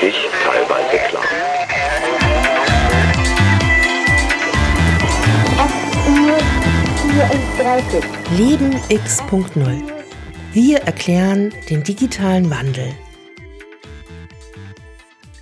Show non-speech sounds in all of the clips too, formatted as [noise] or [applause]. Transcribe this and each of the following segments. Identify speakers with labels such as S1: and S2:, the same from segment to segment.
S1: wirklich teilweise klar.
S2: Leben X.0. Wir erklären den digitalen Wandel.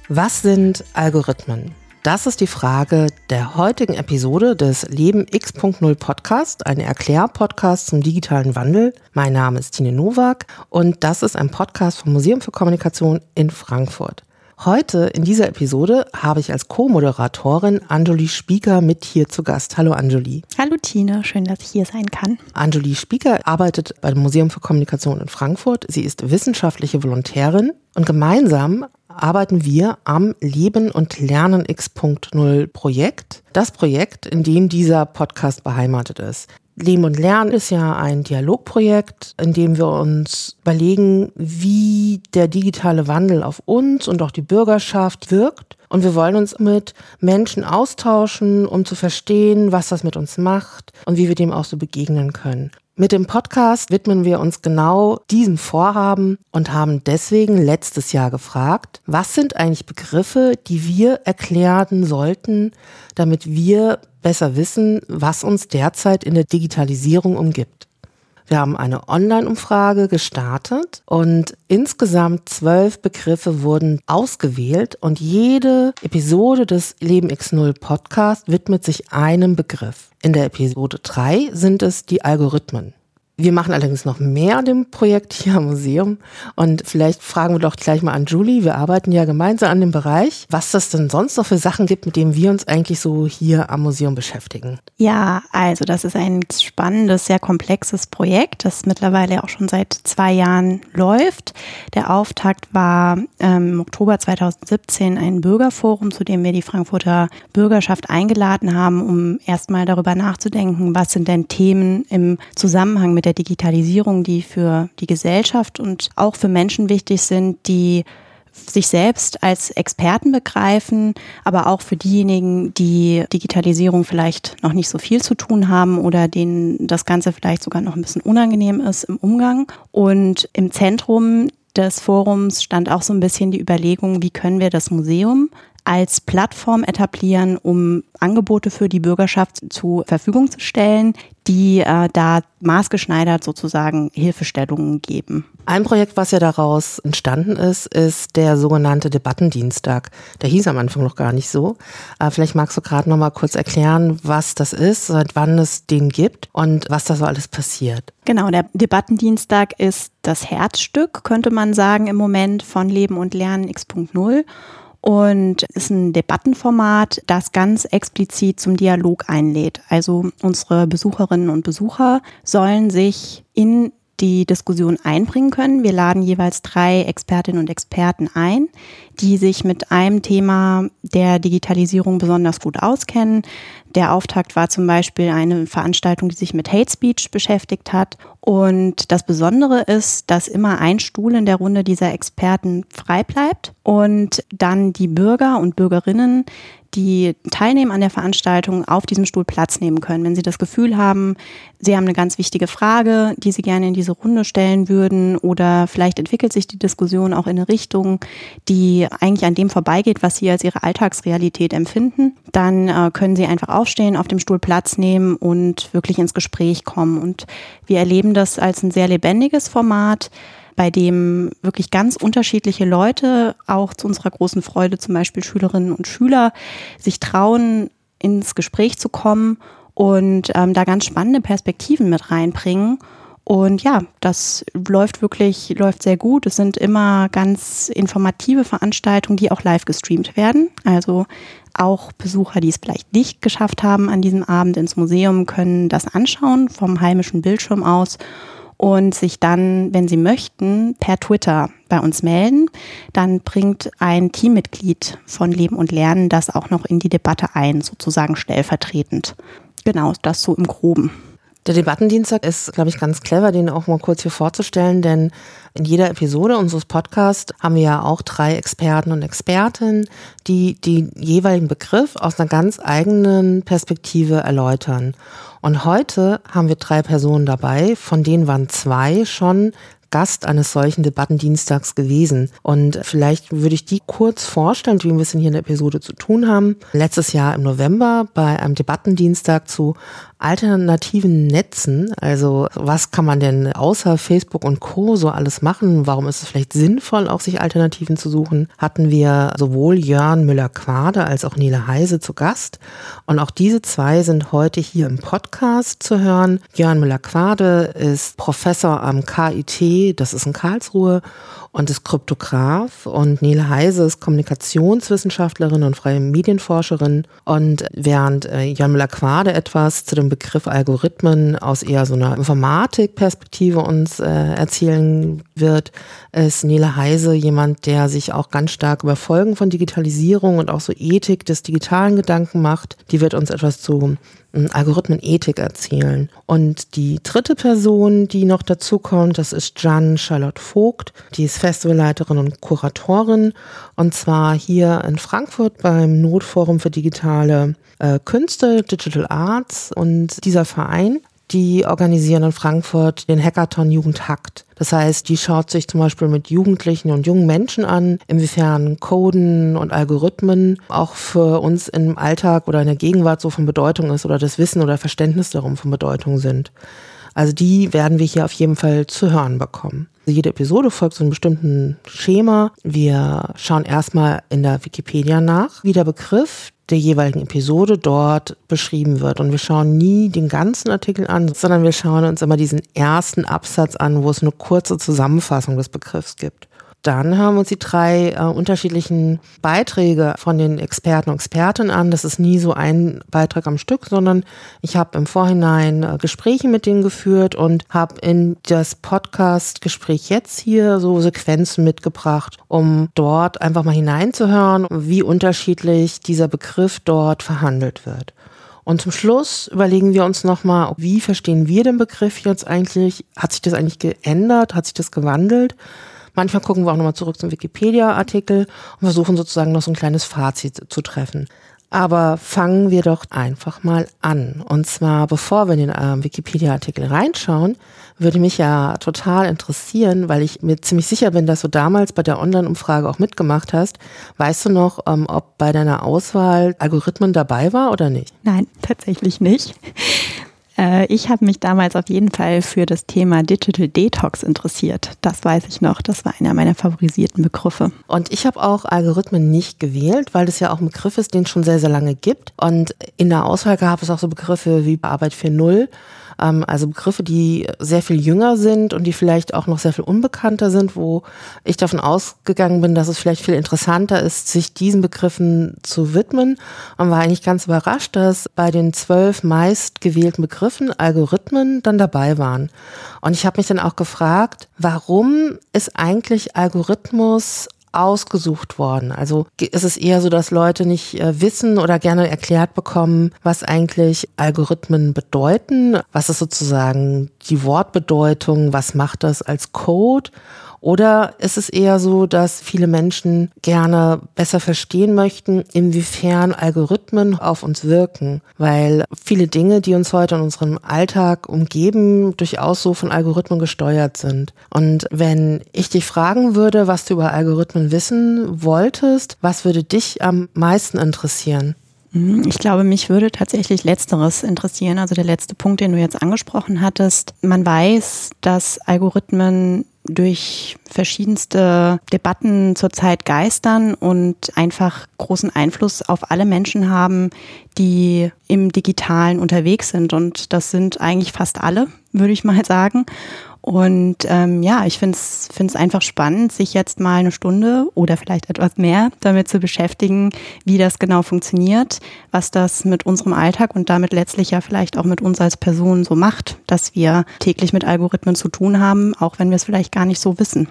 S2: Was sind Algorithmen? Das ist die Frage der heutigen Episode des Leben X.0 Podcast, ein Erklärpodcast zum digitalen Wandel. Mein Name ist Tine Nowak und das ist ein Podcast vom Museum für Kommunikation in Frankfurt. Heute in dieser Episode habe ich als Co-Moderatorin Anjuli Spieker mit hier zu Gast. Hallo Anjuli.
S3: Hallo Tina, schön, dass ich hier sein kann.
S2: Anjuli Spieker arbeitet beim Museum für Kommunikation in Frankfurt. Sie ist wissenschaftliche Volontärin und gemeinsam arbeiten wir am Leben und Lernen X.0 Projekt. Das Projekt, in dem dieser Podcast beheimatet ist. Leben und Lernen ist ja ein Dialogprojekt, in dem wir uns überlegen, wie der digitale Wandel auf uns und auch die Bürgerschaft wirkt. Und wir wollen uns mit Menschen austauschen, um zu verstehen, was das mit uns macht und wie wir dem auch so begegnen können. Mit dem Podcast widmen wir uns genau diesem Vorhaben und haben deswegen letztes Jahr gefragt, was sind eigentlich Begriffe, die wir erklären sollten, damit wir besser wissen, was uns derzeit in der Digitalisierung umgibt. Wir haben eine Online-Umfrage gestartet und insgesamt zwölf Begriffe wurden ausgewählt und jede Episode des Leben X0 Podcast widmet sich einem Begriff. In der Episode 3 sind es die Algorithmen. Wir machen allerdings noch mehr an dem Projekt hier am Museum. Und vielleicht fragen wir doch gleich mal an Julie. Wir arbeiten ja gemeinsam an dem Bereich, was das denn sonst noch für Sachen gibt, mit denen wir uns eigentlich so hier am Museum beschäftigen.
S3: Ja, also das ist ein spannendes, sehr komplexes Projekt, das mittlerweile auch schon seit zwei Jahren läuft. Der Auftakt war ähm, im Oktober 2017 ein Bürgerforum, zu dem wir die Frankfurter Bürgerschaft eingeladen haben, um erstmal darüber nachzudenken, was sind denn Themen im Zusammenhang mit der Digitalisierung, die für die Gesellschaft und auch für Menschen wichtig sind, die sich selbst als Experten begreifen, aber auch für diejenigen, die Digitalisierung vielleicht noch nicht so viel zu tun haben oder denen das Ganze vielleicht sogar noch ein bisschen unangenehm ist im Umgang. Und im Zentrum des Forums stand auch so ein bisschen die Überlegung, wie können wir das Museum als Plattform etablieren, um Angebote für die Bürgerschaft zur Verfügung zu stellen, die äh, da maßgeschneidert sozusagen Hilfestellungen geben.
S2: Ein Projekt, was ja daraus entstanden ist, ist der sogenannte Debattendienstag. Der hieß am Anfang noch gar nicht so. Äh, vielleicht magst du gerade noch mal kurz erklären, was das ist, seit wann es den gibt und was da so alles passiert.
S3: Genau, der Debattendienstag ist das Herzstück, könnte man sagen, im Moment von Leben und Lernen X.0 und ist ein Debattenformat, das ganz explizit zum Dialog einlädt. Also unsere Besucherinnen und Besucher sollen sich in die Diskussion einbringen können. Wir laden jeweils drei Expertinnen und Experten ein, die sich mit einem Thema der Digitalisierung besonders gut auskennen. Der Auftakt war zum Beispiel eine Veranstaltung, die sich mit Hate Speech beschäftigt hat. Und das Besondere ist, dass immer ein Stuhl in der Runde dieser Experten frei bleibt und dann die Bürger und Bürgerinnen die teilnehmen an der Veranstaltung, auf diesem Stuhl Platz nehmen können. Wenn sie das Gefühl haben, sie haben eine ganz wichtige Frage, die sie gerne in diese Runde stellen würden oder vielleicht entwickelt sich die Diskussion auch in eine Richtung, die eigentlich an dem vorbeigeht, was sie als ihre Alltagsrealität empfinden, dann äh, können sie einfach aufstehen, auf dem Stuhl Platz nehmen und wirklich ins Gespräch kommen. Und wir erleben das als ein sehr lebendiges Format bei dem wirklich ganz unterschiedliche Leute, auch zu unserer großen Freude zum Beispiel Schülerinnen und Schüler, sich trauen, ins Gespräch zu kommen und ähm, da ganz spannende Perspektiven mit reinbringen. Und ja, das läuft wirklich, läuft sehr gut. Es sind immer ganz informative Veranstaltungen, die auch live gestreamt werden. Also auch Besucher, die es vielleicht nicht geschafft haben, an diesem Abend ins Museum, können das anschauen vom heimischen Bildschirm aus und sich dann, wenn Sie möchten, per Twitter bei uns melden. Dann bringt ein Teammitglied von Leben und Lernen das auch noch in die Debatte ein, sozusagen stellvertretend. Genau, das so im Groben.
S2: Der Debattendienstag ist, glaube ich, ganz clever, den auch mal kurz hier vorzustellen, denn in jeder Episode unseres Podcasts haben wir ja auch drei Experten und Expertinnen, die den jeweiligen Begriff aus einer ganz eigenen Perspektive erläutern. Und heute haben wir drei Personen dabei, von denen waren zwei schon Gast eines solchen Debattendienstags gewesen. Und vielleicht würde ich die kurz vorstellen, wie wir es hier in der Episode zu tun haben. Letztes Jahr im November bei einem Debattendienstag zu alternativen Netzen, also was kann man denn außer Facebook und Co. so alles machen? Warum ist es vielleicht sinnvoll, auch sich Alternativen zu suchen? Hatten wir sowohl Jörn Müller-Quade als auch Nele Heise zu Gast. Und auch diese zwei sind heute hier im Podcast zu hören. Jörn Müller-Quade ist Professor am KIT, das ist in Karlsruhe, und ist Kryptograf und Nele Heise ist Kommunikationswissenschaftlerin und freie Medienforscherin und während äh, Jan Müller-Quade etwas zu dem Begriff Algorithmen aus eher so einer Informatikperspektive uns äh, erzählen wird, ist Nele Heise jemand, der sich auch ganz stark über Folgen von Digitalisierung und auch so Ethik des digitalen Gedanken macht. Die wird uns etwas zu Algorithmenethik erzählen. Und die dritte Person, die noch dazu kommt, das ist Jan Charlotte Vogt. Die ist Festivalleiterin und Kuratorin. Und zwar hier in Frankfurt beim Notforum für digitale äh, Künste, Digital Arts. Und dieser Verein die organisieren in Frankfurt den Hackathon Jugend hackt. Das heißt, die schaut sich zum Beispiel mit Jugendlichen und jungen Menschen an, inwiefern Coden und Algorithmen auch für uns im Alltag oder in der Gegenwart so von Bedeutung ist oder das Wissen oder Verständnis darum von Bedeutung sind. Also die werden wir hier auf jeden Fall zu hören bekommen. Also jede Episode folgt so einem bestimmten Schema. Wir schauen erstmal in der Wikipedia nach, wie der Begriff der jeweiligen Episode dort beschrieben wird. Und wir schauen nie den ganzen Artikel an, sondern wir schauen uns immer diesen ersten Absatz an, wo es eine kurze Zusammenfassung des Begriffs gibt. Dann haben wir uns die drei äh, unterschiedlichen Beiträge von den Experten und Expertinnen an. Das ist nie so ein Beitrag am Stück, sondern ich habe im Vorhinein äh, Gespräche mit denen geführt und habe in das Podcast-Gespräch jetzt hier so Sequenzen mitgebracht, um dort einfach mal hineinzuhören, wie unterschiedlich dieser Begriff dort verhandelt wird. Und zum Schluss überlegen wir uns nochmal, wie verstehen wir den Begriff jetzt eigentlich? Hat sich das eigentlich geändert? Hat sich das gewandelt? Manchmal gucken wir auch nochmal zurück zum Wikipedia-Artikel und versuchen sozusagen noch so ein kleines Fazit zu treffen. Aber fangen wir doch einfach mal an. Und zwar, bevor wir in den äh, Wikipedia-Artikel reinschauen, würde mich ja total interessieren, weil ich mir ziemlich sicher bin, dass du damals bei der Online-Umfrage auch mitgemacht hast. Weißt du noch, ähm, ob bei deiner Auswahl Algorithmen dabei war oder nicht?
S3: Nein, tatsächlich nicht. Äh, ich habe mich damals auf jeden Fall für das Thema Digital Detox interessiert. Das weiß ich noch. Das war einer meiner favorisierten Begriffe.
S2: Und ich habe auch Algorithmen nicht gewählt, weil das ja auch ein Begriff ist, den es schon sehr, sehr lange gibt. Und in der Auswahl gab es auch so Begriffe wie Arbeit 4.0 ähm, also Begriffe, die sehr viel jünger sind und die vielleicht auch noch sehr viel unbekannter sind, wo ich davon ausgegangen bin, dass es vielleicht viel interessanter ist, sich diesen Begriffen zu widmen. Und war eigentlich ganz überrascht, dass bei den zwölf meistgewählten Begriffen Algorithmen dann dabei waren. Und ich habe mich dann auch gefragt, warum ist eigentlich Algorithmus ausgesucht worden? Also ist es eher so, dass Leute nicht äh, wissen oder gerne erklärt bekommen, was eigentlich Algorithmen bedeuten? Was ist sozusagen die Wortbedeutung? Was macht das als Code? Oder ist es eher so, dass viele Menschen gerne besser verstehen möchten, inwiefern Algorithmen auf uns wirken? Weil viele Dinge, die uns heute in unserem Alltag umgeben, durchaus so von Algorithmen gesteuert sind. Und wenn ich dich fragen würde, was du über Algorithmen wissen wolltest, was würde dich am meisten interessieren?
S3: Mhm, ich glaube, mich würde tatsächlich Letzteres interessieren. Also der letzte Punkt, den du jetzt angesprochen hattest. Man weiß, dass Algorithmen durch verschiedenste Debatten zurzeit geistern und einfach großen Einfluss auf alle Menschen haben, die im digitalen unterwegs sind. Und das sind eigentlich fast alle, würde ich mal [laughs] sagen. Und ähm, ja, ich finde es einfach spannend, sich jetzt mal eine Stunde oder vielleicht etwas mehr damit zu beschäftigen, wie das genau funktioniert, was das mit unserem Alltag und damit letztlich ja vielleicht auch mit uns als Person so macht, dass wir täglich mit Algorithmen zu tun haben, auch wenn wir es vielleicht gar nicht so wissen.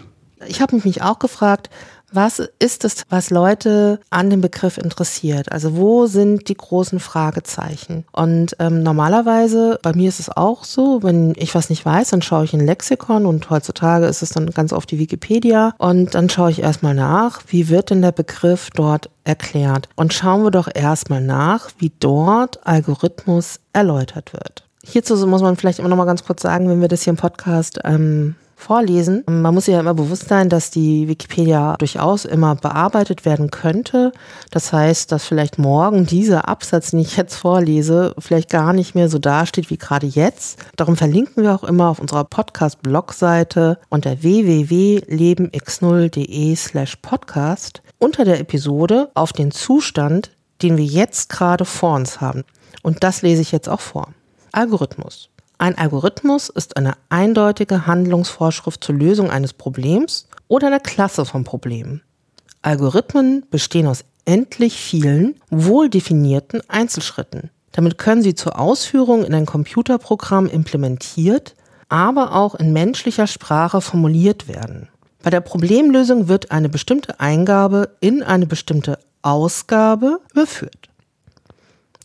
S2: Ich habe mich auch gefragt, was ist es, was Leute an dem Begriff interessiert? Also wo sind die großen Fragezeichen? Und ähm, normalerweise, bei mir ist es auch so, wenn ich was nicht weiß, dann schaue ich in Lexikon und heutzutage ist es dann ganz oft die Wikipedia und dann schaue ich erstmal nach, wie wird denn der Begriff dort erklärt? Und schauen wir doch erstmal nach, wie dort Algorithmus erläutert wird. Hierzu muss man vielleicht immer noch mal ganz kurz sagen, wenn wir das hier im Podcast ähm, vorlesen. Man muss sich ja immer bewusst sein, dass die Wikipedia durchaus immer bearbeitet werden könnte. Das heißt, dass vielleicht morgen dieser Absatz, den ich jetzt vorlese, vielleicht gar nicht mehr so dasteht wie gerade jetzt. Darum verlinken wir auch immer auf unserer Podcast-Blogseite unter www.lebenx0.de slash podcast unter der Episode auf den Zustand, den wir jetzt gerade vor uns haben. Und das lese ich jetzt auch vor. Algorithmus. Ein Algorithmus ist eine eindeutige Handlungsvorschrift zur Lösung eines Problems oder einer Klasse von Problemen. Algorithmen bestehen aus endlich vielen, wohl definierten Einzelschritten. Damit können sie zur Ausführung in ein Computerprogramm implementiert, aber auch in menschlicher Sprache formuliert werden. Bei der Problemlösung wird eine bestimmte Eingabe in eine bestimmte Ausgabe überführt.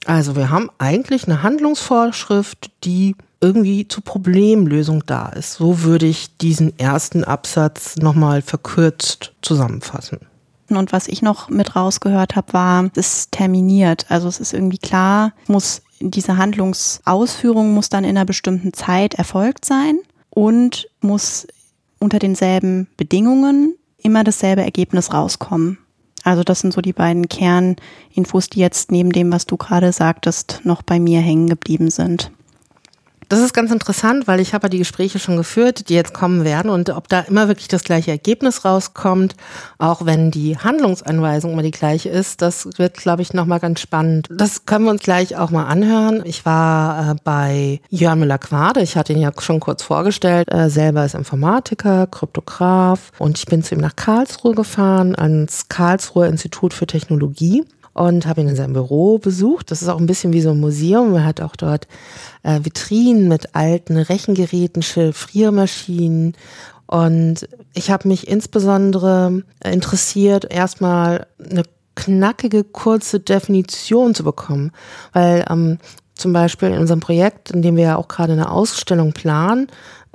S2: Also wir haben eigentlich eine Handlungsvorschrift, die irgendwie zur Problemlösung da ist. So würde ich diesen ersten Absatz nochmal verkürzt zusammenfassen.
S3: Und was ich noch mit rausgehört habe, war, es ist terminiert. Also es ist irgendwie klar, muss diese Handlungsausführung muss dann in einer bestimmten Zeit erfolgt sein und muss unter denselben Bedingungen immer dasselbe Ergebnis rauskommen. Also das sind so die beiden Kerninfos, die jetzt neben dem, was du gerade sagtest, noch bei mir hängen geblieben sind.
S2: Das ist ganz interessant, weil ich habe ja die Gespräche schon geführt, die jetzt kommen werden und ob da immer wirklich das gleiche Ergebnis rauskommt, auch wenn die Handlungsanweisung immer die gleiche ist, das wird, glaube ich, nochmal ganz spannend. Das können wir uns gleich auch mal anhören. Ich war äh, bei Jörn Müller-Quade, ich hatte ihn ja schon kurz vorgestellt, äh, selber ist Informatiker, Kryptograf und ich bin zu ihm nach Karlsruhe gefahren, ans Karlsruher Institut für Technologie und habe ihn in seinem Büro besucht. Das ist auch ein bisschen wie so ein Museum. Er hat auch dort äh, Vitrinen mit alten Rechengeräten, Chiffriermaschinen. Und ich habe mich insbesondere interessiert, erstmal eine knackige, kurze Definition zu bekommen. Weil ähm, zum Beispiel in unserem Projekt, in dem wir ja auch gerade eine Ausstellung planen,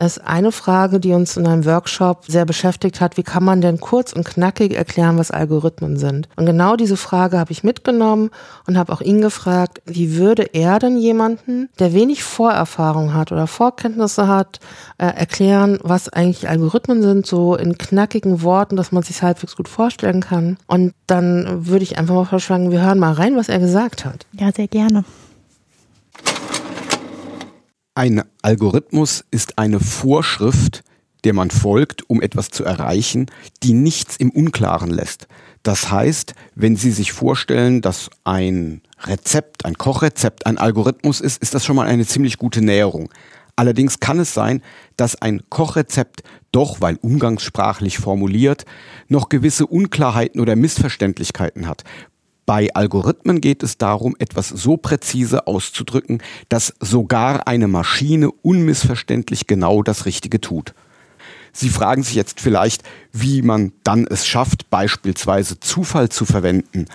S2: ist eine Frage, die uns in einem Workshop sehr beschäftigt hat. Wie kann man denn kurz und knackig erklären, was Algorithmen sind? Und genau diese Frage habe ich mitgenommen und habe auch ihn gefragt, wie würde er denn jemanden, der wenig Vorerfahrung hat oder Vorkenntnisse hat, äh, erklären, was eigentlich Algorithmen sind, so in knackigen Worten, dass man sich halbwegs gut vorstellen kann. Und dann würde ich einfach mal vorschlagen, wir hören mal rein, was er gesagt hat.
S3: Ja, sehr gerne.
S1: Ein Algorithmus ist eine Vorschrift, der man folgt, um etwas zu erreichen, die nichts im Unklaren lässt. Das heißt, wenn Sie sich vorstellen, dass ein Rezept, ein Kochrezept ein Algorithmus ist, ist das schon mal eine ziemlich gute Näherung. Allerdings kann es sein, dass ein Kochrezept doch, weil umgangssprachlich formuliert, noch gewisse Unklarheiten oder Missverständlichkeiten hat. Bei Algorithmen geht es darum, etwas so präzise auszudrücken, dass sogar eine Maschine unmissverständlich genau das Richtige tut. Sie fragen sich jetzt vielleicht, wie man dann es schafft, beispielsweise Zufall zu verwenden.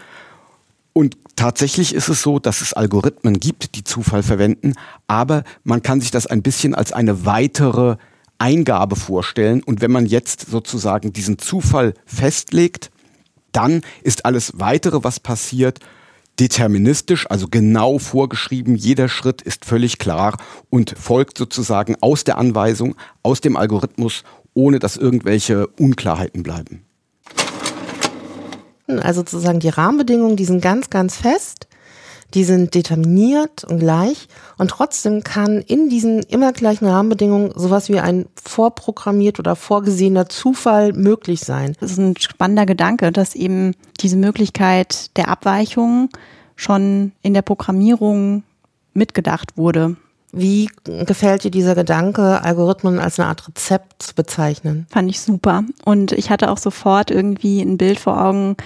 S1: Und tatsächlich ist es so, dass es Algorithmen gibt, die Zufall verwenden, aber man kann sich das ein bisschen als eine weitere Eingabe vorstellen. Und wenn man jetzt sozusagen diesen Zufall festlegt, dann ist alles weitere, was passiert, deterministisch, also genau vorgeschrieben. Jeder Schritt ist völlig klar und folgt sozusagen aus der Anweisung, aus dem Algorithmus, ohne dass irgendwelche Unklarheiten bleiben.
S2: Also sozusagen die Rahmenbedingungen, die sind ganz, ganz fest die sind determiniert und gleich und trotzdem kann in diesen immer gleichen Rahmenbedingungen sowas wie ein vorprogrammiert oder vorgesehener Zufall möglich sein.
S3: Das ist ein spannender Gedanke, dass eben diese Möglichkeit der Abweichung schon in der Programmierung mitgedacht wurde.
S2: Wie gefällt dir dieser Gedanke, Algorithmen als eine Art Rezept zu bezeichnen?
S3: Fand ich super. Und ich hatte auch sofort irgendwie ein Bild vor Augen,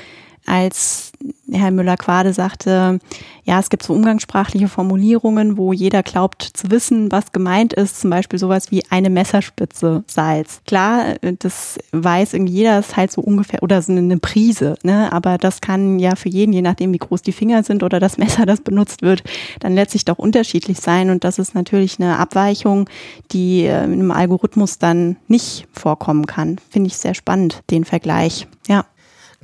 S3: als Herr Müller-Quade sagte, ja, es gibt so umgangssprachliche Formulierungen, wo jeder glaubt zu wissen, was gemeint ist, zum Beispiel sowas wie eine Messerspitze Salz. Klar, das weiß irgendwie jeder, ist halt so ungefähr, oder so eine Prise, ne? aber das kann ja für jeden, je nachdem wie groß die Finger sind oder das [laughs] Messer, das benutzt wird, dann letztlich doch unterschiedlich sein und das ist natürlich eine Abweichung, die äh, in einem Algorithmus dann nicht vorkommen kann. Finde ich sehr spannend, den Vergleich. Ja.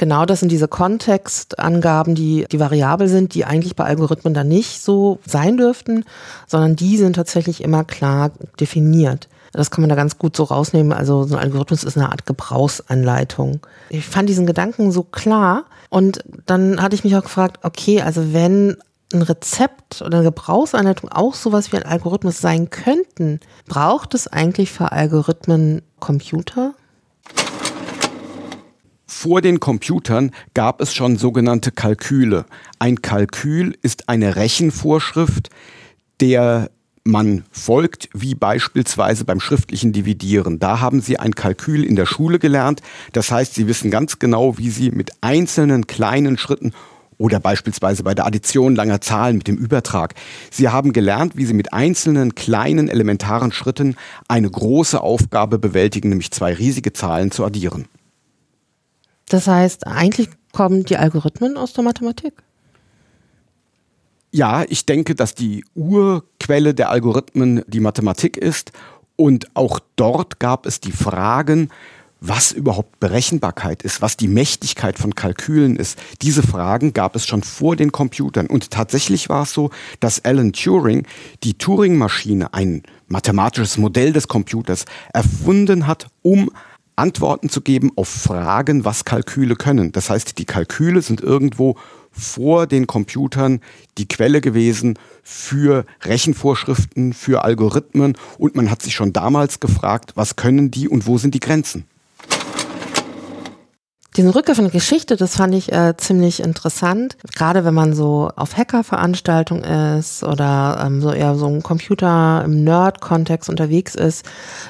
S2: Genau, das sind diese Kontextangaben, die, die variabel sind, die eigentlich bei Algorithmen dann nicht so sein dürften, sondern die sind tatsächlich immer klar definiert. Das kann man da ganz gut so rausnehmen. Also so ein Algorithmus ist eine Art Gebrauchsanleitung. Ich fand diesen Gedanken so klar und dann hatte ich mich auch gefragt, okay, also wenn ein Rezept oder eine Gebrauchsanleitung auch sowas wie ein Algorithmus sein könnten, braucht es eigentlich für Algorithmen Computer?
S1: Vor den Computern gab es schon sogenannte Kalküle. Ein Kalkül ist eine Rechenvorschrift, der man folgt, wie beispielsweise beim schriftlichen Dividieren. Da haben Sie ein Kalkül in der Schule gelernt. Das heißt, Sie wissen ganz genau, wie Sie mit einzelnen kleinen Schritten oder beispielsweise bei der Addition langer Zahlen mit dem Übertrag. Sie haben gelernt, wie Sie mit einzelnen kleinen elementaren Schritten eine große Aufgabe bewältigen, nämlich zwei riesige Zahlen zu addieren.
S2: Das heißt, eigentlich kommen die Algorithmen aus der Mathematik.
S1: Ja, ich denke, dass die Urquelle der Algorithmen die Mathematik ist. Und auch dort gab es die Fragen, was überhaupt Berechenbarkeit ist, was die Mächtigkeit von Kalkülen ist. Diese Fragen gab es schon vor den Computern. Und tatsächlich war es so, dass Alan Turing die Turing-Maschine, ein mathematisches Modell des Computers, erfunden hat, um Antworten zu geben auf Fragen, was Kalküle können. Das heißt, die Kalküle sind irgendwo vor den Computern die Quelle gewesen für Rechenvorschriften, für Algorithmen und man hat sich schon damals gefragt, was können die und wo sind die Grenzen.
S2: Diesen Rückgriff in die Geschichte, das fand ich äh, ziemlich interessant. Gerade wenn man so auf Hacker-Veranstaltungen ist oder ähm, so eher so ein Computer im Nerd-Kontext unterwegs ist,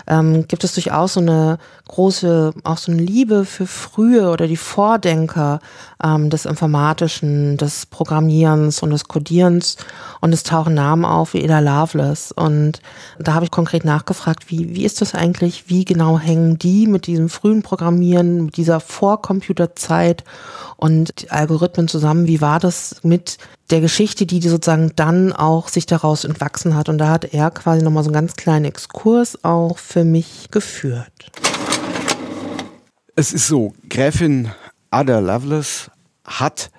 S2: ähm, gibt es durchaus so eine große, auch so eine Liebe für frühe oder die Vordenker ähm, des Informatischen, des Programmierens und des Codierens. Und es tauchen Namen auf wie Ada Lovelace. Und da habe ich konkret nachgefragt, wie, wie ist das eigentlich? Wie genau hängen die mit diesem frühen Programmieren, mit dieser Vorcomputerzeit und Algorithmen zusammen? Wie war das mit der Geschichte, die sozusagen dann auch sich daraus entwachsen hat? Und da hat er quasi nochmal so einen ganz kleinen Exkurs auch für mich geführt.
S1: Es ist so, Gräfin Ada Lovelace hat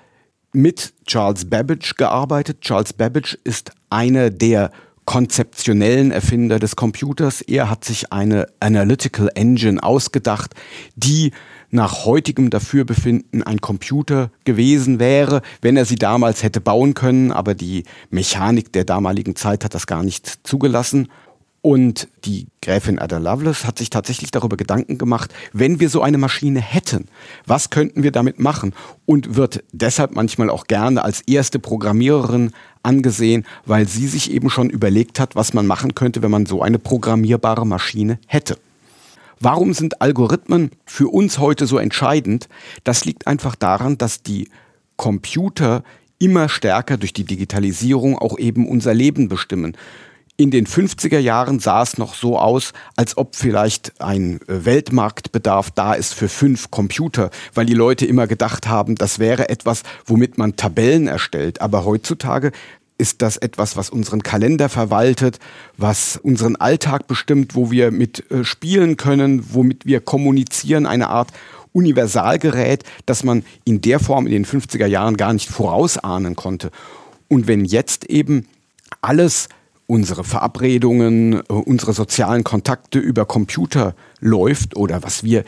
S1: mit Charles Babbage gearbeitet. Charles Babbage ist einer der konzeptionellen Erfinder des Computers. Er hat sich eine Analytical Engine ausgedacht, die nach heutigem Dafürbefinden ein Computer gewesen wäre, wenn er sie damals hätte bauen können, aber die Mechanik der damaligen Zeit hat das gar nicht zugelassen. Und die Gräfin Ada Lovelace hat sich tatsächlich darüber Gedanken gemacht, wenn wir so eine Maschine hätten, was könnten wir damit machen? Und wird deshalb manchmal auch gerne als erste Programmiererin angesehen, weil sie sich eben schon überlegt hat, was man machen könnte, wenn man so eine programmierbare Maschine hätte. Warum sind Algorithmen für uns heute so entscheidend? Das liegt einfach daran, dass die Computer immer stärker durch die Digitalisierung auch eben unser Leben bestimmen. In den 50er Jahren sah es noch so aus, als ob vielleicht ein äh, Weltmarktbedarf da ist für fünf Computer, weil die Leute immer gedacht haben, das wäre etwas, womit man Tabellen erstellt. Aber heutzutage ist das etwas, was unseren Kalender verwaltet, was unseren Alltag bestimmt, wo wir mit äh, spielen können, womit wir kommunizieren, eine Art Universalgerät, das man in der Form in den 50er Jahren gar nicht vorausahnen konnte. Und wenn jetzt eben alles unsere Verabredungen, äh, unsere sozialen Kontakte über Computer läuft oder was wir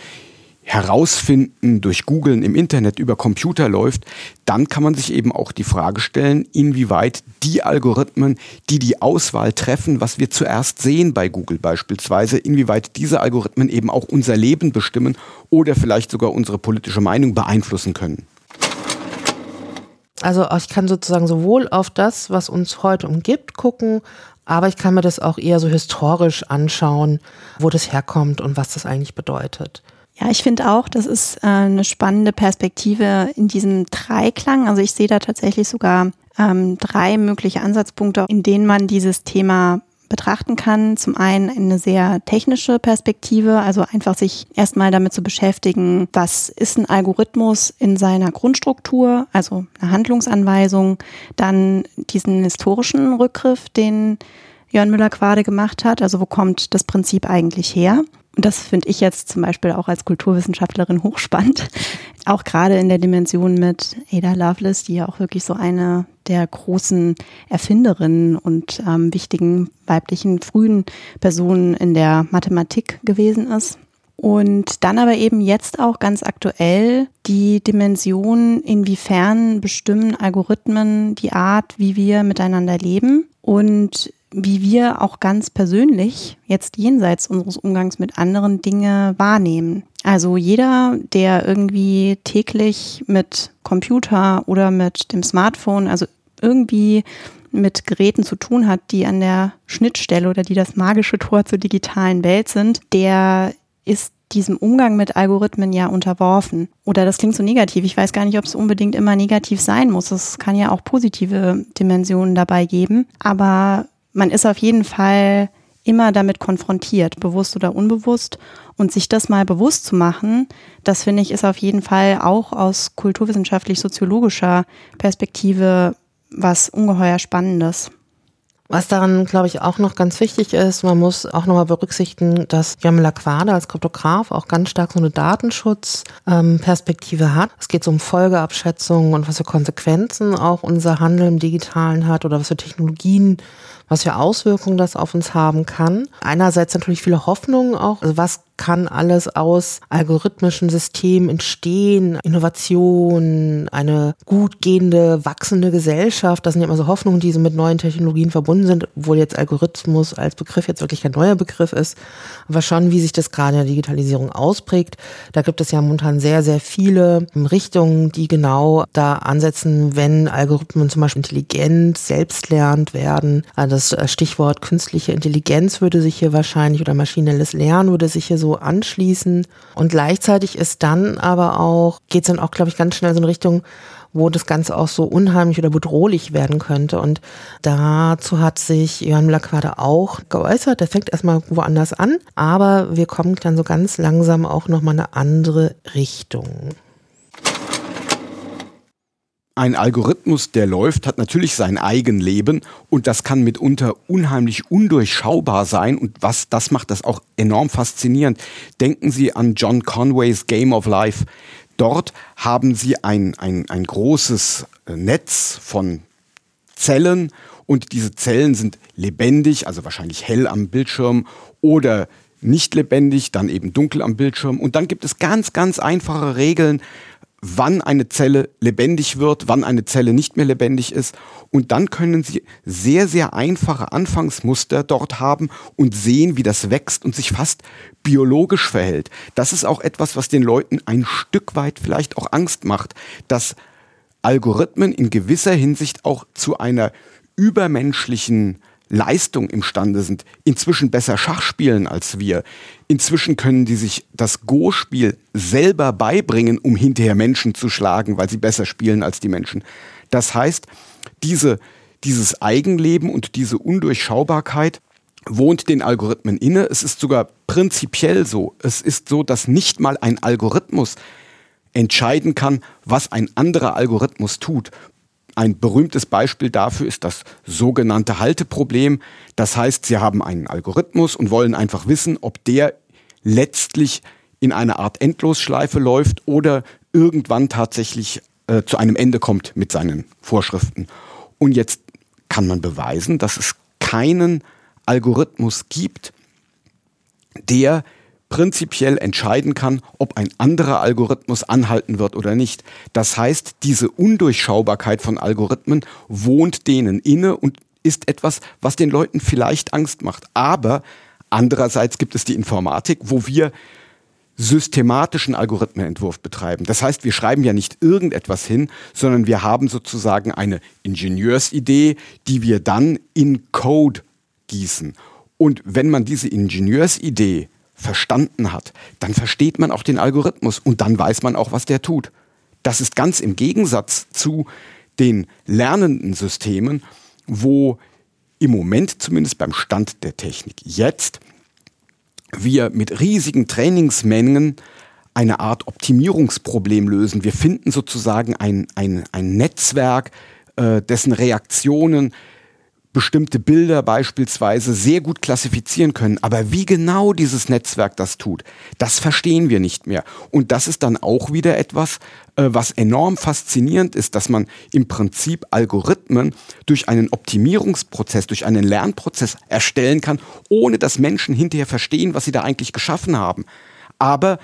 S1: herausfinden durch Googlen im Internet über Computer läuft, dann kann man sich eben auch die Frage stellen, inwieweit die Algorithmen, die die Auswahl treffen, was wir zuerst sehen bei Google beispielsweise, inwieweit diese Algorithmen eben auch unser Leben bestimmen oder vielleicht sogar unsere politische Meinung beeinflussen können.
S2: Also ich kann sozusagen sowohl auf das, was uns heute umgibt, gucken, aber ich kann mir das auch eher so historisch anschauen, wo das herkommt und was das eigentlich bedeutet.
S3: Ja, ich finde auch, das ist äh, eine spannende Perspektive in diesem Dreiklang. Also ich sehe da tatsächlich sogar ähm, drei mögliche Ansatzpunkte, in denen man dieses Thema betrachten kann. Zum einen eine sehr technische Perspektive, also einfach sich erstmal damit zu beschäftigen, was ist ein Algorithmus in seiner Grundstruktur, also eine Handlungsanweisung, dann diesen historischen Rückgriff, den Jörn Müller-Quade gemacht hat, also wo kommt das Prinzip eigentlich her? Und das finde ich jetzt zum Beispiel auch als Kulturwissenschaftlerin hochspannend. [laughs] Auch gerade in der Dimension mit Ada Lovelace, die ja auch wirklich so eine der großen Erfinderinnen und ähm, wichtigen weiblichen frühen Personen in der Mathematik gewesen ist. Und dann aber eben jetzt auch ganz aktuell die Dimension, inwiefern bestimmen Algorithmen die Art, wie wir miteinander leben und wie wir auch ganz persönlich jetzt jenseits unseres Umgangs mit anderen Dinge wahrnehmen. Also jeder, der irgendwie täglich mit Computer oder mit dem Smartphone, also irgendwie mit Geräten zu tun hat, die an der Schnittstelle oder die das magische Tor zur digitalen Welt sind, der ist diesem Umgang mit Algorithmen ja unterworfen. Oder das klingt so negativ. Ich weiß gar nicht, ob es unbedingt immer negativ sein muss. Es kann ja auch positive Dimensionen dabei geben. Aber man ist auf jeden Fall immer damit konfrontiert, bewusst oder unbewusst. Und sich das mal bewusst zu machen, das finde ich, ist auf jeden Fall auch aus kulturwissenschaftlich-soziologischer Perspektive was ungeheuer Spannendes.
S2: Was daran, glaube ich, auch noch ganz wichtig ist, man muss auch nochmal berücksichtigen, dass Jan Laquade als Kryptograf auch ganz stark so eine Datenschutzperspektive hat. Es geht so um Folgeabschätzungen und was für Konsequenzen auch unser Handel im Digitalen hat oder was für Technologien was für Auswirkungen das auf uns haben kann. Einerseits natürlich viele Hoffnungen auch, also was kann alles aus algorithmischen Systemen entstehen, Innovation, eine gut gehende, wachsende Gesellschaft. Das sind ja immer so Hoffnungen, die so mit neuen Technologien verbunden sind, obwohl jetzt Algorithmus als Begriff jetzt wirklich kein neuer Begriff ist. Aber schon, wie sich das gerade in der Digitalisierung ausprägt, da gibt es ja momentan sehr, sehr viele Richtungen, die genau da ansetzen, wenn Algorithmen zum Beispiel intelligent, selbstlernend werden. Also das Stichwort künstliche Intelligenz würde sich hier wahrscheinlich oder maschinelles Lernen würde sich hier so anschließen. Und gleichzeitig ist dann aber auch, geht es dann auch, glaube ich, ganz schnell so in Richtung, wo das Ganze auch so unheimlich oder bedrohlich werden könnte. Und dazu hat sich Johann Laquade auch geäußert. Der fängt erstmal woanders an, aber wir kommen dann so ganz langsam auch nochmal eine andere Richtung.
S1: Ein Algorithmus, der läuft, hat natürlich sein Eigenleben und das kann mitunter unheimlich undurchschaubar sein und was das macht das auch enorm faszinierend. Denken Sie an John Conways Game of Life. Dort haben Sie ein, ein, ein großes äh, Netz von Zellen und diese Zellen sind lebendig, also wahrscheinlich hell am Bildschirm oder nicht lebendig, dann eben dunkel am Bildschirm. Und dann gibt es ganz, ganz einfache Regeln, wann eine Zelle lebendig wird, wann eine Zelle nicht mehr lebendig ist. Und dann können Sie sehr, sehr einfache Anfangsmuster dort haben und sehen, wie das wächst und sich fast biologisch verhält. Das ist auch etwas, was den Leuten ein Stück weit vielleicht auch Angst macht, dass Algorithmen in gewisser Hinsicht auch zu einer übermenschlichen Leistung imstande sind, inzwischen besser Schach spielen als wir. Inzwischen können die sich das Go-Spiel selber beibringen, um hinterher Menschen zu schlagen, weil sie besser spielen als die Menschen. Das heißt, diese, dieses Eigenleben und diese Undurchschaubarkeit wohnt den Algorithmen inne. Es ist sogar prinzipiell so. Es ist so, dass nicht mal ein Algorithmus entscheiden kann, was ein anderer Algorithmus tut. Ein berühmtes Beispiel dafür ist das sogenannte Halteproblem. Das heißt, Sie haben einen Algorithmus und wollen einfach wissen, ob der letztlich in eine Art Endlosschleife läuft oder irgendwann tatsächlich äh, zu einem Ende kommt mit seinen Vorschriften. Und jetzt kann man beweisen, dass es keinen Algorithmus gibt, der prinzipiell entscheiden kann, ob ein anderer Algorithmus anhalten wird oder nicht. Das heißt, diese Undurchschaubarkeit von Algorithmen wohnt denen inne und ist etwas, was den Leuten vielleicht Angst macht. Aber andererseits gibt es die Informatik, wo wir systematischen Algorithmenentwurf betreiben. Das heißt, wir schreiben ja nicht irgendetwas hin, sondern wir haben sozusagen eine Ingenieursidee, die wir dann in Code gießen. Und wenn man diese Ingenieursidee verstanden hat, dann versteht man auch den Algorithmus und dann weiß man auch, was der tut. Das ist ganz im Gegensatz zu den lernenden Systemen, wo im Moment zumindest beim Stand der Technik jetzt wir mit riesigen Trainingsmengen eine Art Optimierungsproblem lösen. Wir finden sozusagen ein, ein, ein Netzwerk, äh, dessen Reaktionen bestimmte Bilder beispielsweise sehr gut klassifizieren können. Aber wie genau dieses Netzwerk das tut, das verstehen wir nicht mehr. Und das ist dann auch wieder etwas, äh, was enorm faszinierend ist, dass man im Prinzip Algorithmen durch einen Optimierungsprozess, durch einen Lernprozess erstellen kann, ohne dass Menschen hinterher verstehen, was sie da eigentlich geschaffen haben. Aber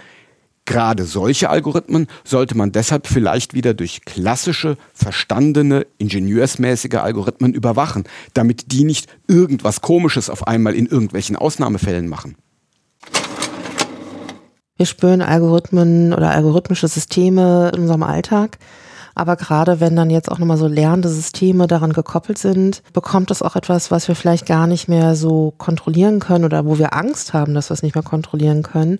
S1: Gerade solche Algorithmen sollte man deshalb vielleicht wieder durch klassische, verstandene, ingenieursmäßige Algorithmen überwachen, damit die nicht irgendwas Komisches auf einmal in irgendwelchen Ausnahmefällen machen.
S2: Wir spüren Algorithmen oder algorithmische Systeme in unserem Alltag. Aber gerade wenn dann jetzt auch nochmal so lernende Systeme daran gekoppelt sind, bekommt das auch etwas, was wir vielleicht gar nicht mehr so kontrollieren können oder wo wir Angst haben, dass wir es nicht mehr kontrollieren können.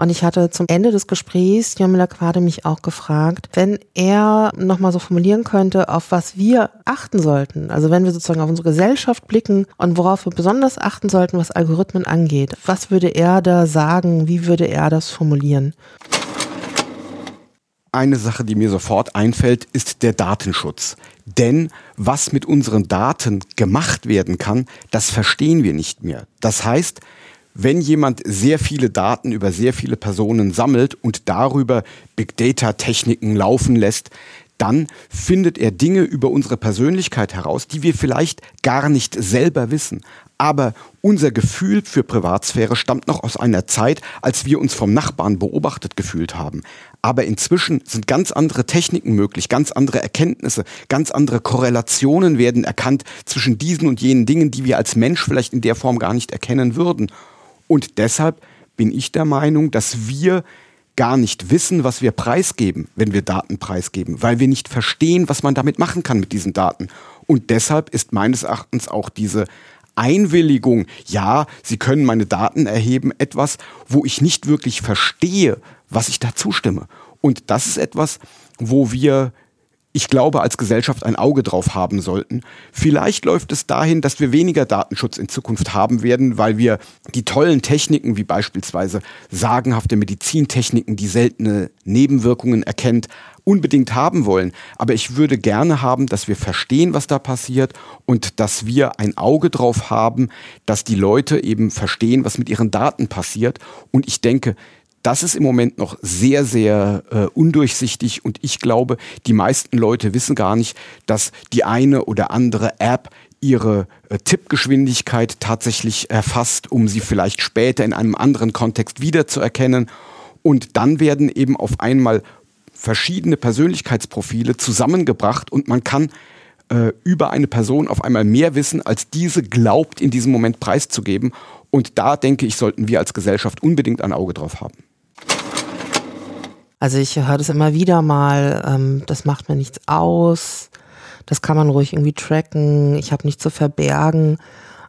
S2: Und ich hatte zum Ende des Gesprächs Jamila Quade mich auch gefragt, wenn er nochmal so formulieren könnte, auf was wir achten sollten. Also wenn wir sozusagen auf unsere Gesellschaft blicken und worauf wir besonders achten sollten, was Algorithmen angeht. Was würde er da sagen? Wie würde er das formulieren?
S1: Eine Sache, die mir sofort einfällt, ist der Datenschutz. Denn was mit unseren Daten gemacht werden kann, das verstehen wir nicht mehr. Das heißt, wenn jemand sehr viele Daten über sehr viele Personen sammelt und darüber Big Data Techniken laufen lässt, dann findet er Dinge über unsere Persönlichkeit heraus, die wir vielleicht gar nicht selber wissen. Aber unser Gefühl für Privatsphäre stammt noch aus einer Zeit, als wir uns vom Nachbarn beobachtet gefühlt haben. Aber inzwischen sind ganz andere Techniken möglich, ganz andere Erkenntnisse, ganz andere Korrelationen werden erkannt zwischen diesen und jenen Dingen, die wir als Mensch vielleicht in der Form gar nicht erkennen würden. Und deshalb bin ich der Meinung, dass wir gar nicht wissen, was wir preisgeben, wenn wir Daten preisgeben, weil wir nicht verstehen, was man damit machen kann mit diesen Daten. Und deshalb ist meines Erachtens auch diese Einwilligung, ja, Sie können meine Daten erheben, etwas, wo ich nicht wirklich verstehe, was ich da zustimme. Und das ist etwas, wo wir ich glaube, als Gesellschaft ein Auge drauf haben sollten. Vielleicht läuft es dahin, dass wir weniger Datenschutz in Zukunft haben werden, weil wir die tollen Techniken, wie beispielsweise sagenhafte Medizintechniken, die seltene Nebenwirkungen erkennt, unbedingt haben wollen. Aber ich würde gerne haben, dass wir verstehen, was da passiert und dass wir ein Auge drauf haben, dass die Leute eben verstehen, was mit ihren Daten passiert. Und ich denke, das ist im Moment noch sehr, sehr äh, undurchsichtig und ich glaube, die meisten Leute wissen gar nicht, dass die eine oder andere App ihre äh, Tippgeschwindigkeit tatsächlich erfasst, um sie vielleicht später in einem anderen Kontext wiederzuerkennen. Und dann werden eben auf einmal verschiedene Persönlichkeitsprofile zusammengebracht und man kann äh, über eine Person auf einmal mehr wissen, als diese glaubt, in diesem Moment preiszugeben. Und da denke ich, sollten wir als Gesellschaft unbedingt ein Auge drauf haben.
S2: Also ich höre das immer wieder mal, ähm, das macht mir nichts aus, das kann man ruhig irgendwie tracken, ich habe nichts zu verbergen.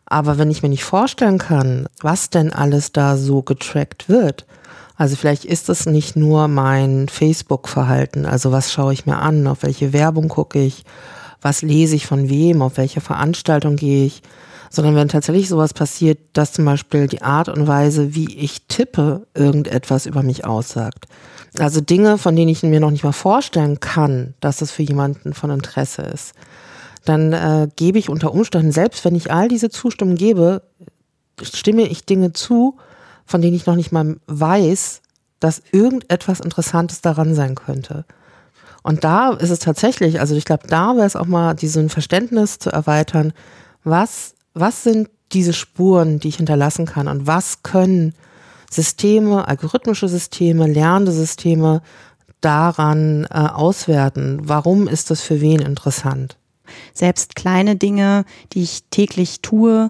S2: Aber wenn ich mir nicht vorstellen kann, was denn alles da so getrackt wird, also vielleicht ist es nicht nur mein Facebook-Verhalten, also was schaue ich mir an, auf welche Werbung gucke ich, was lese ich von wem, auf welche Veranstaltung gehe ich, sondern wenn tatsächlich sowas passiert, dass zum Beispiel die Art und Weise, wie ich tippe, irgendetwas über mich aussagt. Also Dinge, von denen ich mir noch nicht mal vorstellen kann, dass es für jemanden von Interesse ist. Dann äh, gebe ich unter Umständen, selbst wenn ich all diese Zustimmung gebe, stimme ich Dinge zu, von denen ich noch nicht mal weiß, dass irgendetwas Interessantes daran sein könnte. Und da ist es tatsächlich, also ich glaube, da wäre es auch mal, diesen Verständnis zu erweitern, was, was sind diese Spuren, die ich hinterlassen kann und was können Systeme, algorithmische Systeme, lernende Systeme daran äh, auswerten? Warum ist das für wen interessant?
S3: Selbst kleine Dinge, die ich täglich tue,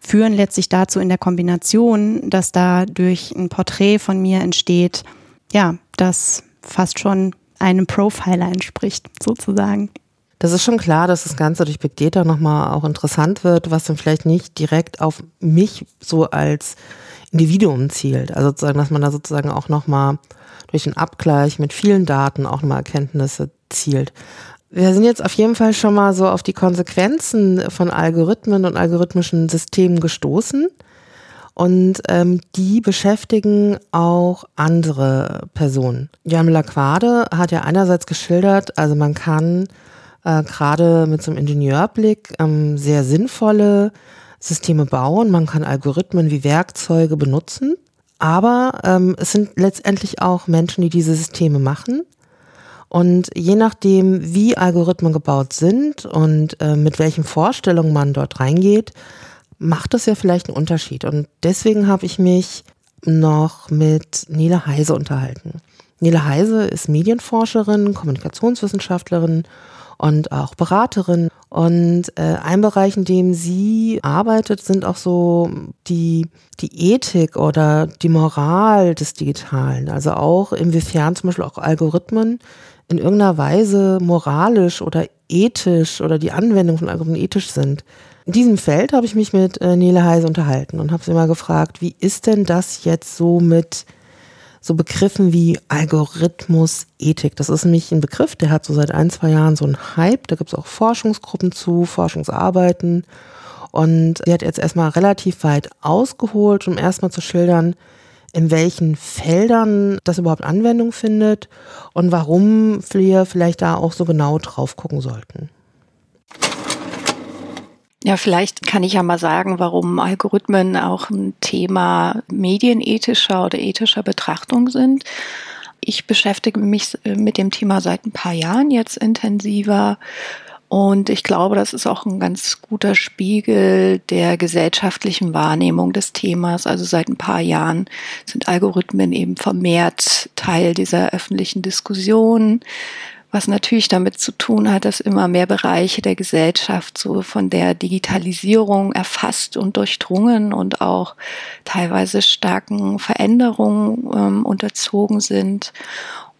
S3: führen letztlich dazu in der Kombination, dass da durch ein Porträt von mir entsteht, ja, das fast schon einem Profiler entspricht, sozusagen.
S2: Das ist schon klar, dass das Ganze durch Big Data nochmal auch interessant wird, was dann vielleicht nicht direkt auf mich so als Individuum zielt. Also sozusagen, dass man da sozusagen auch nochmal durch den Abgleich mit vielen Daten auch nochmal Erkenntnisse zielt. Wir sind jetzt auf jeden Fall schon mal so auf die Konsequenzen von Algorithmen und algorithmischen Systemen gestoßen. Und ähm, die beschäftigen auch andere Personen. Jamila Quade hat ja einerseits geschildert, also man kann äh, gerade mit so einem Ingenieurblick ähm, sehr sinnvolle Systeme bauen. Man kann Algorithmen wie Werkzeuge benutzen. Aber ähm, es sind letztendlich auch Menschen, die diese Systeme machen. Und je nachdem, wie Algorithmen gebaut sind und äh, mit welchen Vorstellungen man dort reingeht, macht das ja vielleicht einen Unterschied. Und deswegen habe ich mich noch mit Nele Heise unterhalten. Nele Heise ist Medienforscherin, Kommunikationswissenschaftlerin und auch Beraterin. Und äh, ein Bereich, in dem sie arbeitet, sind auch so die, die Ethik oder die Moral des Digitalen. Also auch inwiefern zum Beispiel auch Algorithmen in irgendeiner Weise moralisch oder ethisch oder die Anwendung von Algorithmen ethisch sind. In diesem Feld habe ich mich mit äh, Nele Heise unterhalten und habe sie mal gefragt, wie ist denn das jetzt so mit so Begriffen wie Algorithmus, Ethik. Das ist nämlich ein Begriff, der hat so seit ein, zwei Jahren so einen Hype. Da gibt es auch Forschungsgruppen zu, Forschungsarbeiten. Und sie hat jetzt erstmal relativ weit ausgeholt, um erstmal zu schildern, in welchen Feldern das überhaupt Anwendung findet und warum wir vielleicht da auch so genau drauf gucken sollten.
S4: Ja, vielleicht kann ich ja mal sagen, warum Algorithmen auch ein Thema medienethischer oder ethischer Betrachtung sind. Ich beschäftige mich mit dem Thema seit ein paar Jahren jetzt intensiver. Und ich glaube, das ist auch ein ganz guter Spiegel der gesellschaftlichen Wahrnehmung des Themas. Also seit ein paar Jahren sind Algorithmen eben vermehrt Teil dieser öffentlichen Diskussion was natürlich damit zu tun hat, dass immer mehr Bereiche der Gesellschaft so von der Digitalisierung erfasst und durchdrungen und auch teilweise starken Veränderungen ähm, unterzogen sind.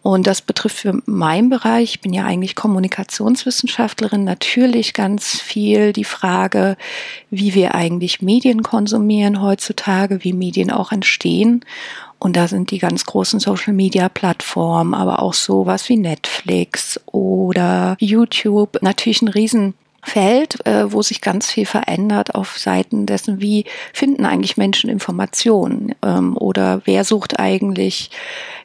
S4: Und das betrifft für meinen Bereich, ich bin ja eigentlich Kommunikationswissenschaftlerin, natürlich ganz viel die Frage, wie wir eigentlich Medien konsumieren heutzutage, wie Medien auch entstehen. Und da sind die ganz großen Social-Media-Plattformen, aber auch sowas wie Netflix oder YouTube natürlich ein Riesenfeld, äh, wo sich ganz viel verändert auf Seiten dessen, wie finden eigentlich Menschen Informationen ähm, oder wer sucht eigentlich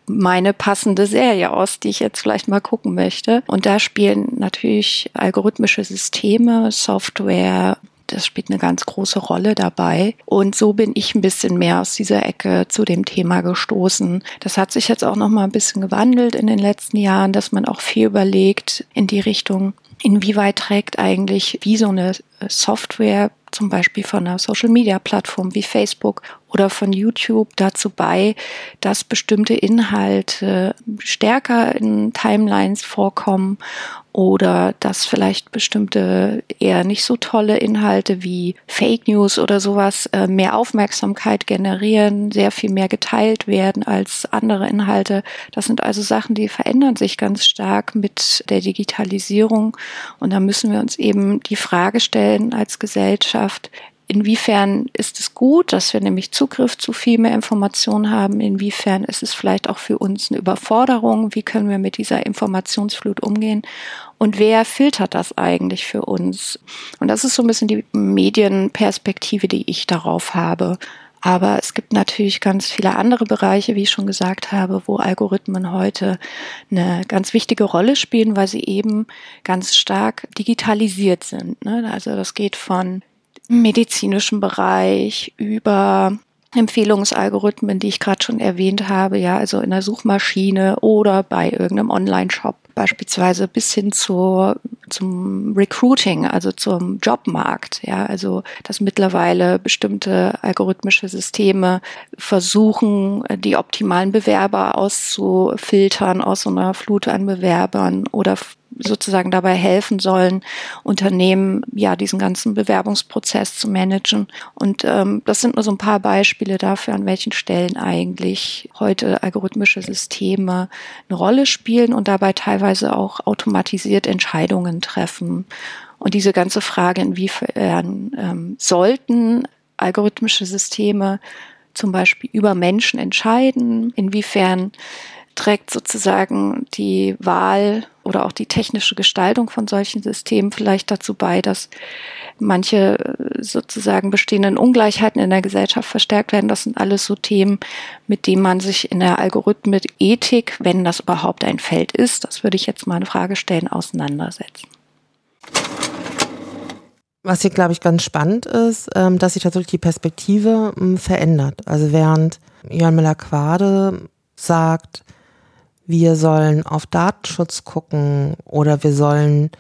S4: meine passende Serie aus, die ich jetzt vielleicht mal gucken möchte. Und da spielen natürlich algorithmische Systeme, Software, das spielt eine ganz große Rolle dabei. Und so bin ich ein bisschen mehr aus dieser Ecke zu dem Thema gestoßen. Das hat sich jetzt auch noch mal ein bisschen gewandelt in den letzten Jahren, dass man auch viel überlegt in die Richtung, inwieweit trägt eigentlich wie so eine Software zum Beispiel von einer Social-Media-Plattform wie Facebook oder von YouTube dazu bei, dass bestimmte Inhalte stärker in Timelines vorkommen oder dass vielleicht bestimmte eher nicht so tolle Inhalte wie Fake News oder sowas äh, mehr Aufmerksamkeit generieren, sehr viel mehr geteilt werden als andere Inhalte. Das sind also Sachen, die verändern sich ganz stark mit der Digitalisierung und da müssen wir uns eben die Frage stellen als Gesellschaft, Inwiefern ist es gut, dass wir nämlich Zugriff zu viel mehr Informationen haben? Inwiefern ist es vielleicht auch für uns eine Überforderung? Wie können wir mit dieser Informationsflut umgehen? Und wer filtert das eigentlich für uns? Und das ist so ein bisschen die Medienperspektive, die ich darauf habe. Aber es gibt natürlich ganz viele andere Bereiche, wie ich schon gesagt habe, wo Algorithmen heute eine ganz wichtige Rolle spielen, weil sie eben ganz stark digitalisiert sind. Ne? Also das geht von medizinischen Bereich, über Empfehlungsalgorithmen, die ich gerade schon erwähnt habe, ja, also in der Suchmaschine oder bei irgendeinem Online-Shop beispielsweise bis hin zur, zum Recruiting, also zum Jobmarkt, ja, also dass mittlerweile bestimmte algorithmische Systeme versuchen, die optimalen Bewerber auszufiltern aus so einer Flut an Bewerbern oder sozusagen dabei helfen sollen, Unternehmen ja diesen ganzen Bewerbungsprozess zu managen. Und ähm, das sind nur so ein paar Beispiele dafür, an welchen Stellen eigentlich heute algorithmische Systeme eine Rolle spielen und dabei teilweise auch automatisiert Entscheidungen treffen. Und diese ganze Frage, inwiefern ähm, sollten algorithmische Systeme zum Beispiel über Menschen entscheiden, inwiefern trägt sozusagen die Wahl oder auch die technische Gestaltung von solchen Systemen vielleicht dazu bei, dass manche äh, sozusagen bestehenden Ungleichheiten in der Gesellschaft verstärkt werden. Das sind alles so Themen, mit denen man sich in der Algorithmik-Ethik, wenn das überhaupt ein Feld ist, das würde ich jetzt mal eine Frage stellen, auseinandersetzen.
S2: Was hier, glaube ich, ganz spannend ist, ähm, dass sich tatsächlich die Perspektive ähm, verändert. Also während Jörn Müller-Quade sagt, wir sollen auf Datenschutz gucken oder wir sollen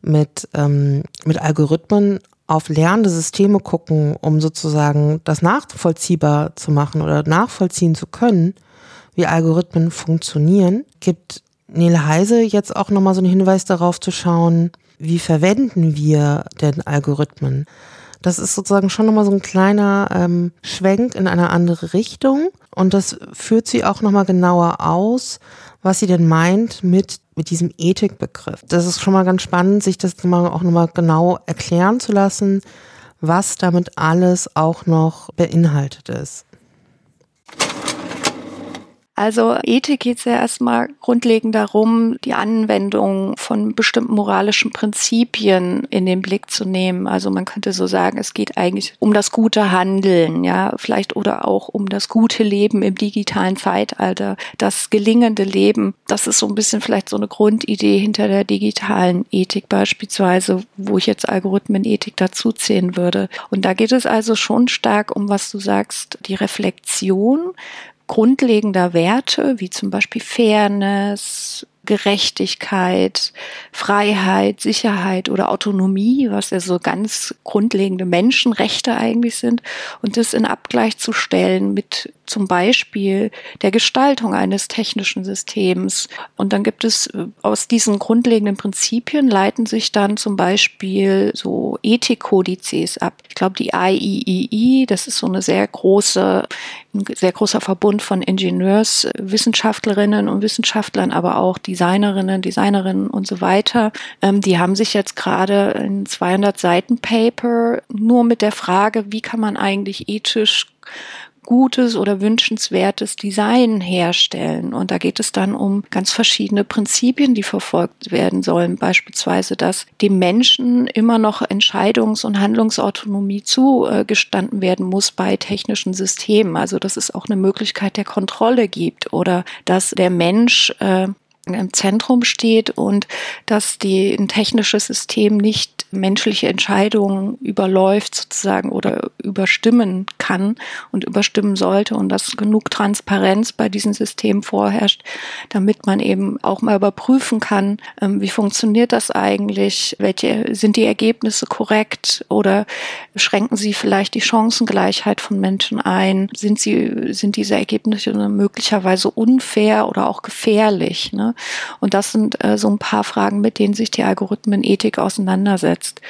S2: mit, ähm, mit Algorithmen auf lernende Systeme gucken, um sozusagen das nachvollziehbar zu machen oder nachvollziehen zu können, wie Algorithmen funktionieren, gibt Neil Heise jetzt auch nochmal so einen Hinweis darauf zu schauen, wie verwenden wir denn Algorithmen? Das ist sozusagen schon nochmal so ein kleiner ähm, Schwenk in eine andere Richtung. Und das führt sie auch nochmal genauer aus, was sie denn meint mit, mit diesem Ethikbegriff. Das ist schon mal ganz spannend, sich das auch nochmal genau erklären zu lassen, was damit alles auch noch beinhaltet ist.
S4: Also Ethik geht es ja erstmal grundlegend darum, die Anwendung von bestimmten moralischen Prinzipien in den Blick zu nehmen. Also man könnte so sagen, es geht eigentlich um das gute Handeln, ja, vielleicht oder auch um das gute Leben im digitalen Zeitalter, das gelingende Leben. Das ist so ein bisschen vielleicht so eine Grundidee hinter der digitalen Ethik beispielsweise, wo ich jetzt Algorithmenethik dazuzählen würde. Und da geht es also schon stark um, was du sagst, die Reflexion grundlegender Werte, wie zum Beispiel Fairness, Gerechtigkeit, Freiheit, Sicherheit oder Autonomie, was ja so ganz grundlegende Menschenrechte eigentlich sind, und das in Abgleich zu stellen mit zum Beispiel der Gestaltung eines technischen Systems. Und dann gibt es äh, aus diesen grundlegenden Prinzipien leiten sich dann zum Beispiel so Ethikkodizes ab. Ich glaube, die IEEE, das ist so eine sehr große, ein sehr großer Verbund von Ingenieurswissenschaftlerinnen und Wissenschaftlern, aber auch Designerinnen, Designerinnen und so weiter. Ähm, die haben sich jetzt gerade in 200 Seiten Paper nur mit der Frage, wie kann man eigentlich ethisch gutes oder wünschenswertes Design herstellen. Und da geht es dann um ganz verschiedene Prinzipien, die verfolgt werden sollen. Beispielsweise, dass dem Menschen immer noch Entscheidungs- und Handlungsautonomie zugestanden werden muss bei technischen Systemen. Also, dass es auch eine Möglichkeit der Kontrolle gibt oder dass der Mensch äh, im Zentrum steht und dass die, ein technisches System nicht menschliche Entscheidungen überläuft sozusagen oder überstimmen kann und überstimmen sollte und dass genug Transparenz bei diesem System vorherrscht, damit man eben auch mal überprüfen kann, ähm, wie funktioniert das eigentlich, welche sind die Ergebnisse korrekt oder schränken sie vielleicht die Chancengleichheit von Menschen ein, sind sie sind diese Ergebnisse möglicherweise unfair oder auch gefährlich. Ne? Und das sind äh, so ein paar Fragen, mit denen sich die Algorithmenethik auseinandersetzt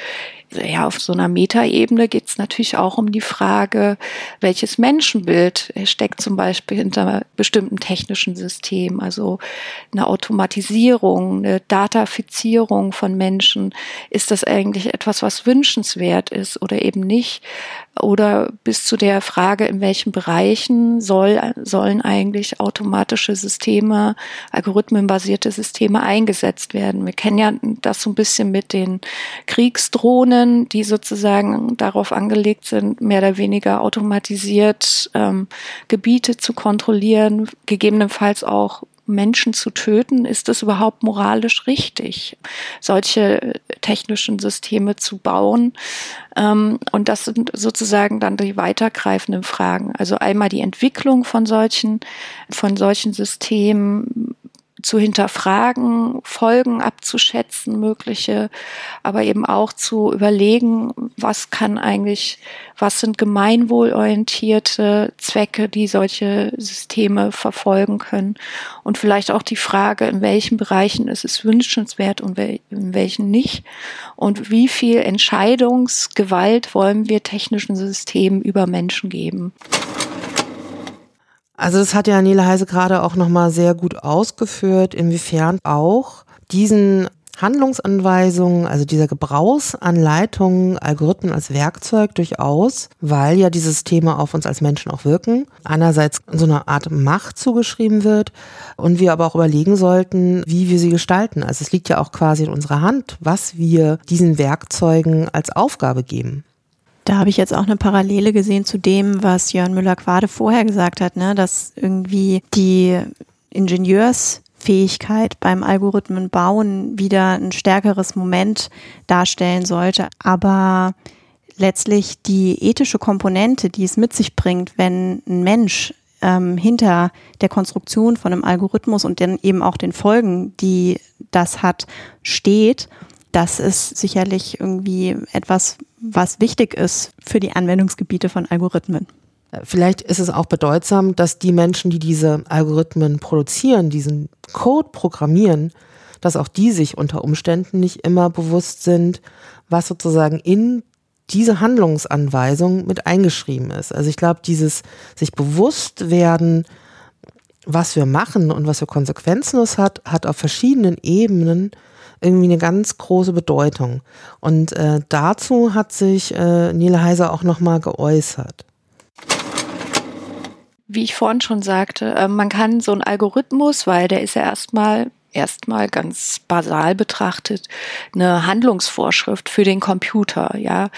S4: ja, auf so einer Metaebene geht es natürlich auch um die Frage, welches Menschenbild steckt zum Beispiel hinter bestimmten technischen Systemen, also eine Automatisierung, eine Datafizierung von Menschen. Ist das eigentlich etwas, was wünschenswert ist oder eben nicht? Oder bis zu der Frage, in welchen Bereichen soll, sollen eigentlich automatische Systeme, algorithmenbasierte Systeme eingesetzt werden? Wir kennen ja das so ein bisschen mit den Kriegsdrohnen Algorithmen, die sozusagen darauf angelegt sind, mehr oder weniger automatisiert ähm, Gebiete zu kontrollieren, gegebenenfalls auch Menschen zu töten, ist es überhaupt moralisch richtig, solche technischen Systeme zu bauen? Ähm, und das sind sozusagen dann die weitergreifenden Fragen. Also einmal die Entwicklung von solchen, von solchen Systemen, zu hinterfragen, Folgen abzuschätzen, mögliche, aber eben auch zu überlegen, was kann eigentlich, was sind gemeinwohlorientierte Zwecke, die solche Systeme verfolgen können. Und vielleicht auch die Frage, in welchen Bereichen ist es wünschenswert und in welchen nicht. Und wie viel Entscheidungsgewalt wollen wir technischen Systemen über Menschen geben.
S2: Also das hat ja Nele Heise gerade auch nochmal sehr gut ausgeführt, inwiefern auch diesen Handlungsanweisungen, also dieser Gebrauchsanleitung, Algorithmen als Werkzeug durchaus, weil ja diese Systeme auf uns als Menschen auch wirken, einerseits so eine Art Macht zugeschrieben wird und wir aber auch überlegen sollten, wie wir sie gestalten. Also es liegt ja auch quasi in unserer Hand, was wir diesen Werkzeugen als Aufgabe geben.
S3: Da habe ich jetzt auch eine Parallele gesehen zu dem, was Jörn Müller-Quade vorher gesagt hat, ne? dass irgendwie die Ingenieurs Fähigkeit beim Algorithmen bauen wieder ein stärkeres Moment darstellen sollte. Aber letztlich die ethische Komponente, die es mit sich bringt, wenn ein Mensch ähm, hinter der Konstruktion von einem Algorithmus und dann eben auch den Folgen, die das hat, steht, das ist sicherlich irgendwie etwas, was wichtig ist für die Anwendungsgebiete von Algorithmen.
S2: Vielleicht ist es auch bedeutsam, dass die Menschen, die diese Algorithmen produzieren, diesen Code programmieren, dass auch die sich unter Umständen nicht immer bewusst sind, was sozusagen in diese Handlungsanweisung mit eingeschrieben ist. Also ich glaube, dieses sich bewusst werden, was wir machen und was für Konsequenzen es hat, hat auf verschiedenen Ebenen irgendwie eine ganz große Bedeutung. Und äh, dazu hat sich äh, Nele Heiser auch nochmal geäußert
S4: wie ich vorhin schon sagte, äh, man kann so einen Algorithmus, weil der ist ja erstmal erstmal ganz basal betrachtet eine Handlungsvorschrift für den Computer, ja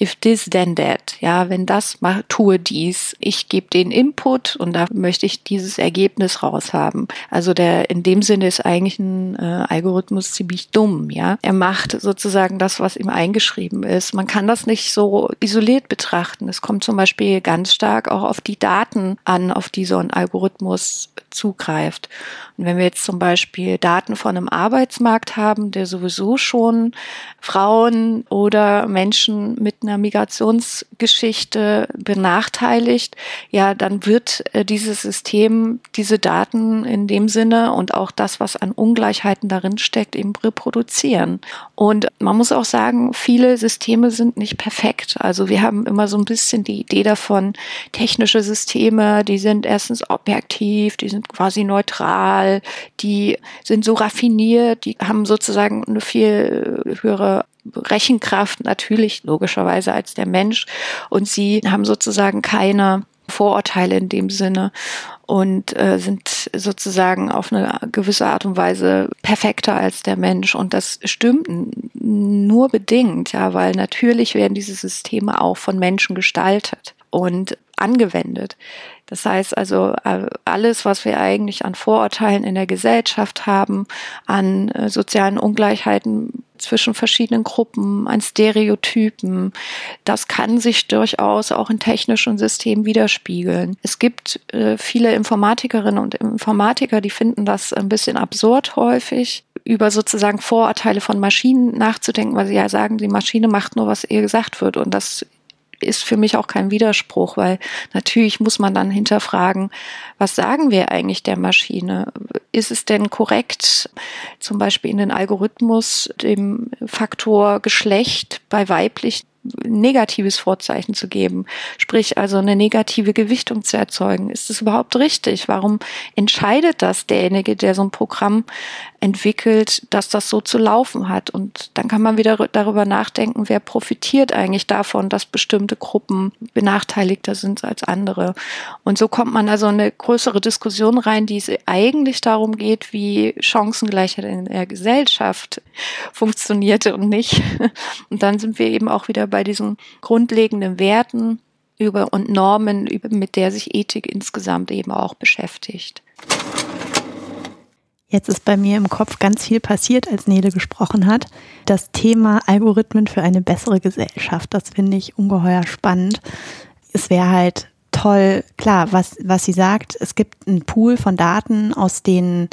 S4: if this then that, ja, wenn das, mach, tue dies. Ich gebe den Input und da möchte ich dieses Ergebnis raushaben. Also der in dem Sinne ist eigentlich ein äh, Algorithmus ziemlich dumm, ja. Er macht sozusagen das, was ihm eingeschrieben ist. Man kann das nicht so isoliert betrachten. Es kommt zum Beispiel ganz stark auch auf die Daten an, auf die so ein Algorithmus zugreift. Und wenn wir jetzt zum Beispiel Daten von einem Arbeitsmarkt haben, der sowieso schon Frauen oder Menschen mit einer Migrationsgeschichte benachteiligt, ja, dann wird äh, dieses System diese Daten in dem Sinne und auch das, was an Ungleichheiten darin steckt, eben reproduzieren. Und man muss auch sagen, viele Systeme sind nicht perfekt. Also wir haben immer so ein bisschen die Idee davon, technische Systeme, die sind erstens objektiv, die sind quasi neutral, die sind so raffiniert, die haben sozusagen eine viel höhere Rechenkraft natürlich logischerweise als der Mensch und sie haben sozusagen keine Vorurteile in dem Sinne und äh, sind sozusagen auf eine gewisse Art und Weise perfekter als der Mensch. Und das stimmt nur bedingt, ja, weil natürlich werden diese Systeme auch von Menschen gestaltet und angewendet. Das heißt also, äh, alles, was wir eigentlich an Vorurteilen in der Gesellschaft haben, an äh, sozialen Ungleichheiten zwischen verschiedenen Gruppen, an Stereotypen, das kann sich durchaus auch in technischen Systemen widerspiegeln. Es gibt äh, viele Informatikerinnen und Informatiker, die finden das ein bisschen absurd häufig über sozusagen Vorurteile von Maschinen nachzudenken, weil sie ja sagen, die Maschine macht nur, was ihr gesagt wird. Und das ist für mich auch kein Widerspruch, weil natürlich muss man dann hinterfragen, was sagen wir eigentlich der Maschine? Ist es denn korrekt, zum Beispiel in den Algorithmus dem Faktor Geschlecht bei weiblich negatives Vorzeichen zu geben, sprich also eine negative Gewichtung zu erzeugen. Ist das überhaupt richtig? Warum entscheidet das derjenige, der so ein Programm entwickelt, dass das so zu laufen hat? Und dann kann man wieder darüber nachdenken, wer profitiert eigentlich davon, dass bestimmte Gruppen benachteiligter sind als andere. Und so kommt man also in eine größere Diskussion rein, die es eigentlich darum geht, wie Chancengleichheit in der Gesellschaft funktionierte und nicht. [laughs] Und dann sind wir eben auch wieder bei diesen grundlegenden Werten über und Normen, über, mit der sich Ethik insgesamt eben auch beschäftigt.
S3: Jetzt ist bei mir im Kopf ganz viel passiert, als Nele gesprochen hat. Das Thema Algorithmen für eine bessere Gesellschaft, das finde ich ungeheuer spannend. Es wäre halt toll, klar, was, was sie sagt, es gibt einen Pool von Daten, aus denen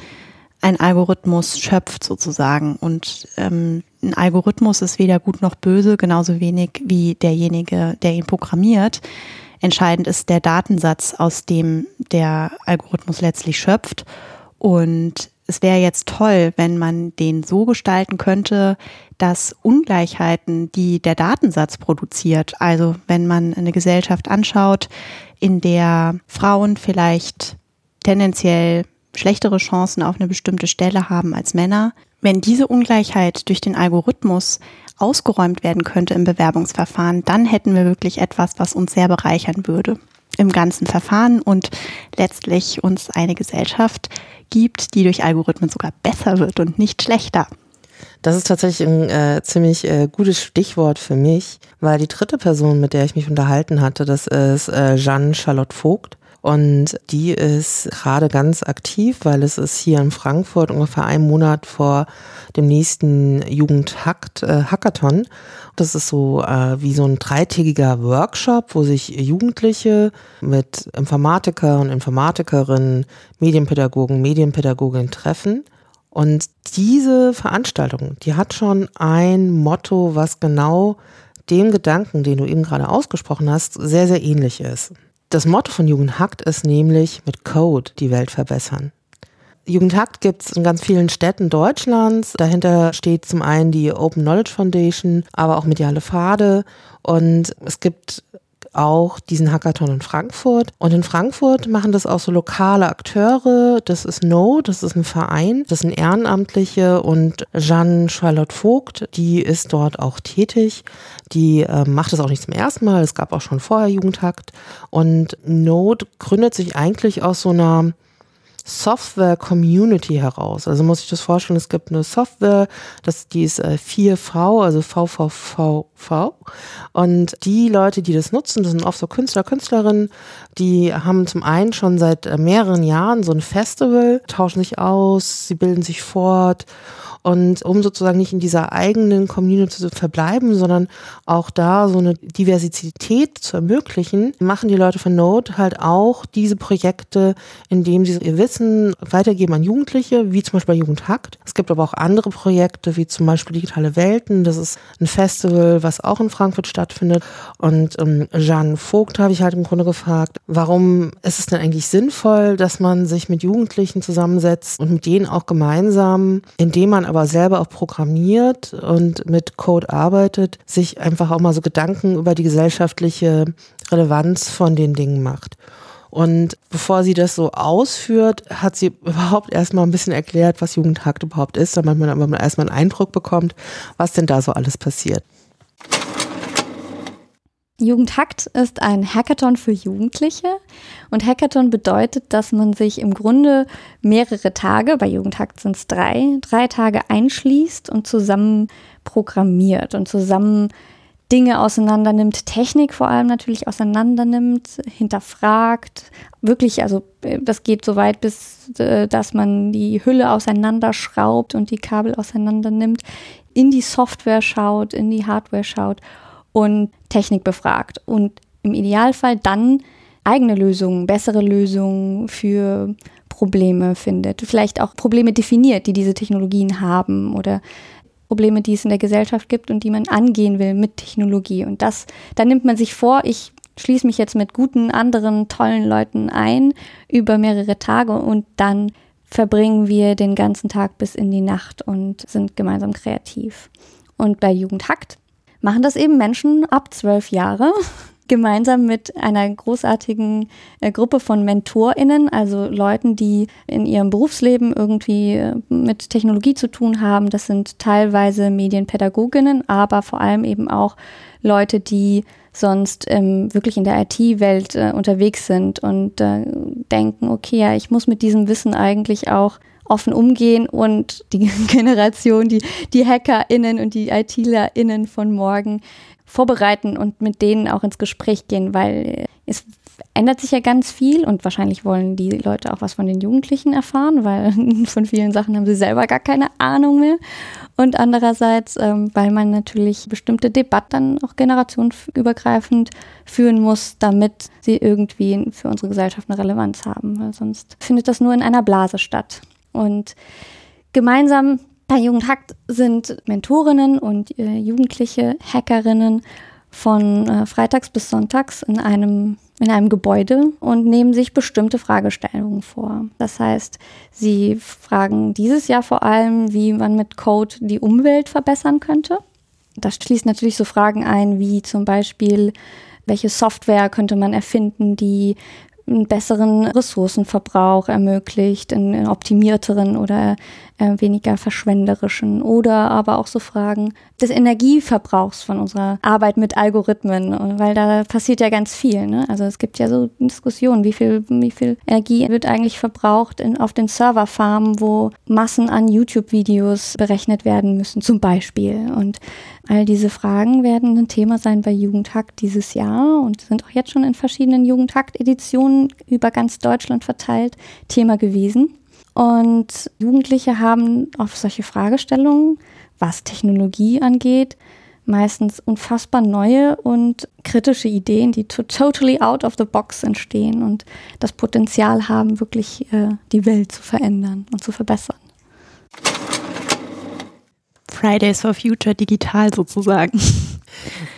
S3: ein Algorithmus schöpft sozusagen. Und ähm, ein Algorithmus ist weder gut noch böse, genauso wenig wie derjenige, der ihn programmiert. Entscheidend ist der Datensatz, aus dem der Algorithmus letztlich schöpft. Und es wäre jetzt toll, wenn man den so gestalten könnte, dass Ungleichheiten, die der Datensatz produziert, also wenn man eine Gesellschaft anschaut, in der Frauen vielleicht tendenziell schlechtere Chancen auf eine bestimmte Stelle haben als Männer, wenn diese Ungleichheit durch den Algorithmus ausgeräumt werden könnte im Bewerbungsverfahren, dann hätten wir wirklich etwas, was uns sehr bereichern würde im ganzen Verfahren und letztlich uns eine Gesellschaft gibt, die durch Algorithmen sogar besser wird und nicht schlechter.
S2: Das ist tatsächlich ein äh, ziemlich äh, gutes Stichwort für mich, weil die dritte Person, mit der ich mich unterhalten hatte, das ist äh, Jeanne Charlotte Vogt. Und die ist gerade ganz aktiv, weil es ist hier in Frankfurt ungefähr einen Monat vor dem nächsten Jugendhackt äh, Hackathon. Das ist so äh, wie so ein dreitägiger Workshop, wo sich Jugendliche mit Informatiker und Informatikerinnen, Medienpädagogen, Medienpädagoginnen treffen. Und diese Veranstaltung, die hat schon ein Motto, was genau dem Gedanken, den du eben gerade ausgesprochen hast, sehr, sehr ähnlich ist. Das Motto von Jugendhackt ist nämlich mit Code die Welt verbessern. Jugendhackt gibt es in ganz vielen Städten Deutschlands. Dahinter steht zum einen die Open Knowledge Foundation, aber auch Mediale Pfade. Und es gibt auch diesen Hackathon in Frankfurt. Und in Frankfurt machen das auch so lokale Akteure. Das ist No, das ist ein Verein, das sind Ehrenamtliche und Jeanne Charlotte Vogt, die ist dort auch tätig. Die äh, macht das auch nicht zum ersten Mal. Es gab auch schon vorher Jugendhakt. Und Node gründet sich eigentlich aus so einer Software-Community heraus. Also muss ich das vorstellen, es gibt eine Software, das, die ist äh, 4V, also VVVV. Und die Leute, die das nutzen, das sind oft so Künstler, Künstlerinnen, die haben zum einen schon seit äh, mehreren Jahren so ein Festival, tauschen sich aus, sie bilden sich fort und um sozusagen nicht in dieser eigenen Community zu verbleiben, sondern auch da so eine Diversität zu ermöglichen, machen die Leute von Node halt auch diese Projekte, indem sie ihr Wissen weitergeben an Jugendliche, wie zum Beispiel bei Jugendhackt. Es gibt aber auch andere Projekte, wie zum Beispiel Digitale Welten. Das ist ein Festival, was auch in Frankfurt stattfindet. Und ähm, Jeanne Vogt habe ich halt im Grunde gefragt, warum ist es denn eigentlich sinnvoll, dass man sich mit Jugendlichen zusammensetzt und mit denen auch gemeinsam, indem man aber aber selber auch programmiert und mit Code arbeitet, sich einfach auch mal so Gedanken über die gesellschaftliche Relevanz von den Dingen macht. Und bevor sie das so ausführt, hat sie [laughs] überhaupt erstmal ein bisschen erklärt, was Jugendhakt überhaupt ist, damit man aber erstmal einen Eindruck bekommt, was denn da so alles passiert.
S5: Jugendhackt ist ein Hackathon für Jugendliche. Und Hackathon bedeutet, dass man sich im Grunde mehrere Tage, bei Jugendhackt sind es drei, drei Tage einschließt und zusammen programmiert und zusammen Dinge auseinandernimmt, Technik vor allem natürlich auseinandernimmt, hinterfragt, wirklich, also das geht so weit bis, äh, dass man die Hülle auseinanderschraubt und die Kabel auseinandernimmt, in die Software schaut, in die Hardware schaut und Technik befragt und im Idealfall dann eigene Lösungen, bessere Lösungen für Probleme findet. Vielleicht auch Probleme definiert, die diese Technologien haben oder Probleme, die es in der Gesellschaft gibt und die man angehen will mit Technologie. Und das, da nimmt man sich vor, ich schließe mich jetzt mit guten, anderen, tollen Leuten ein über mehrere Tage und dann verbringen wir den ganzen Tag bis in die Nacht und sind gemeinsam kreativ. Und bei Jugend hackt machen das eben Menschen ab zwölf Jahre [laughs] gemeinsam mit einer großartigen äh, Gruppe von MentorInnen, also Leuten, die in ihrem Berufsleben irgendwie äh, mit Technologie zu tun haben. Das sind teilweise Medienpädagoginnen, aber vor allem eben auch Leute, die sonst ähm, wirklich in der IT-Welt äh, unterwegs sind und äh, denken, okay, ja, ich muss mit diesem Wissen eigentlich auch offen umgehen und die [laughs] Generation, die, die HackerInnen und die ITlerInnen von morgen vorbereiten und mit denen auch ins Gespräch gehen, weil es ändert sich ja ganz viel und wahrscheinlich wollen die Leute auch was von den Jugendlichen erfahren, weil [laughs] von vielen Sachen haben sie selber gar keine Ahnung mehr. Und andererseits, ähm, weil man natürlich bestimmte Debatten auch generationenübergreifend führen muss, damit sie irgendwie für unsere Gesellschaft eine Relevanz haben. Weil sonst findet das nur in einer Blase statt. Und gemeinsam bei Jugendhackt sind Mentorinnen und äh, jugendliche Hackerinnen von äh, freitags bis sonntags in einem, in einem Gebäude und nehmen sich bestimmte Fragestellungen vor. Das heißt, sie fragen dieses Jahr vor allem, wie man mit Code die Umwelt verbessern könnte. Das schließt natürlich so Fragen ein, wie zum Beispiel, welche Software könnte man erfinden, die einen besseren Ressourcenverbrauch ermöglicht, einen optimierteren oder äh, weniger verschwenderischen oder aber auch so Fragen des Energieverbrauchs von unserer Arbeit mit Algorithmen, weil da passiert ja ganz viel. Ne? Also es gibt ja so Diskussionen, wie viel, wie viel Energie wird eigentlich verbraucht in, auf den Serverfarmen, wo Massen an YouTube-Videos berechnet werden müssen, zum Beispiel. Und all diese Fragen werden ein Thema sein bei Jugendhakt dieses Jahr und sind auch jetzt schon in verschiedenen Jugendhakt-Editionen über ganz Deutschland verteilt Thema gewesen. Und Jugendliche haben auf solche Fragestellungen, was Technologie angeht, meistens unfassbar neue und kritische Ideen, die to totally out of the box entstehen und das Potenzial haben, wirklich äh, die Welt zu verändern und zu verbessern.
S3: Fridays for Future digital sozusagen.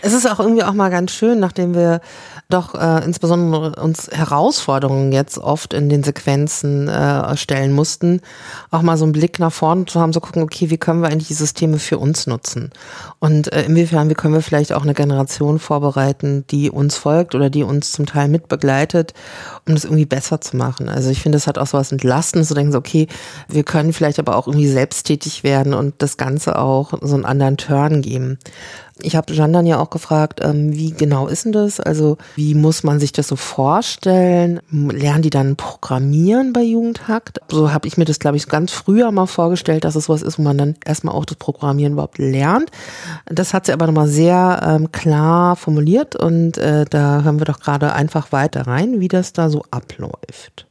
S2: Es ist auch irgendwie auch mal ganz schön, nachdem wir doch äh, insbesondere uns Herausforderungen jetzt oft in den Sequenzen äh, stellen mussten, auch mal so einen Blick nach vorne zu haben, zu gucken, okay, wie können wir eigentlich die Systeme für uns nutzen? Und äh, inwiefern, wie können wir vielleicht auch eine Generation vorbereiten, die uns folgt oder die uns zum Teil mitbegleitet, um das irgendwie besser zu machen. Also ich finde, das hat auch so was Entlastendes, zu denken, so, okay, wir können vielleicht aber auch irgendwie selbsttätig werden und das Ganze auch so einen anderen Turn geben. Ich habe Jean dann ja auch gefragt, ähm, wie genau ist denn das? Also wie muss man sich das so vorstellen? Lernen die dann Programmieren bei Jugendhakt? So habe ich mir das, glaube ich, ganz früher mal vorgestellt, dass es was ist, wo man dann erstmal auch das Programmieren überhaupt lernt. Das hat sie aber nochmal sehr ähm, klar formuliert und äh, da hören wir doch gerade einfach weiter rein, wie das da so abläuft.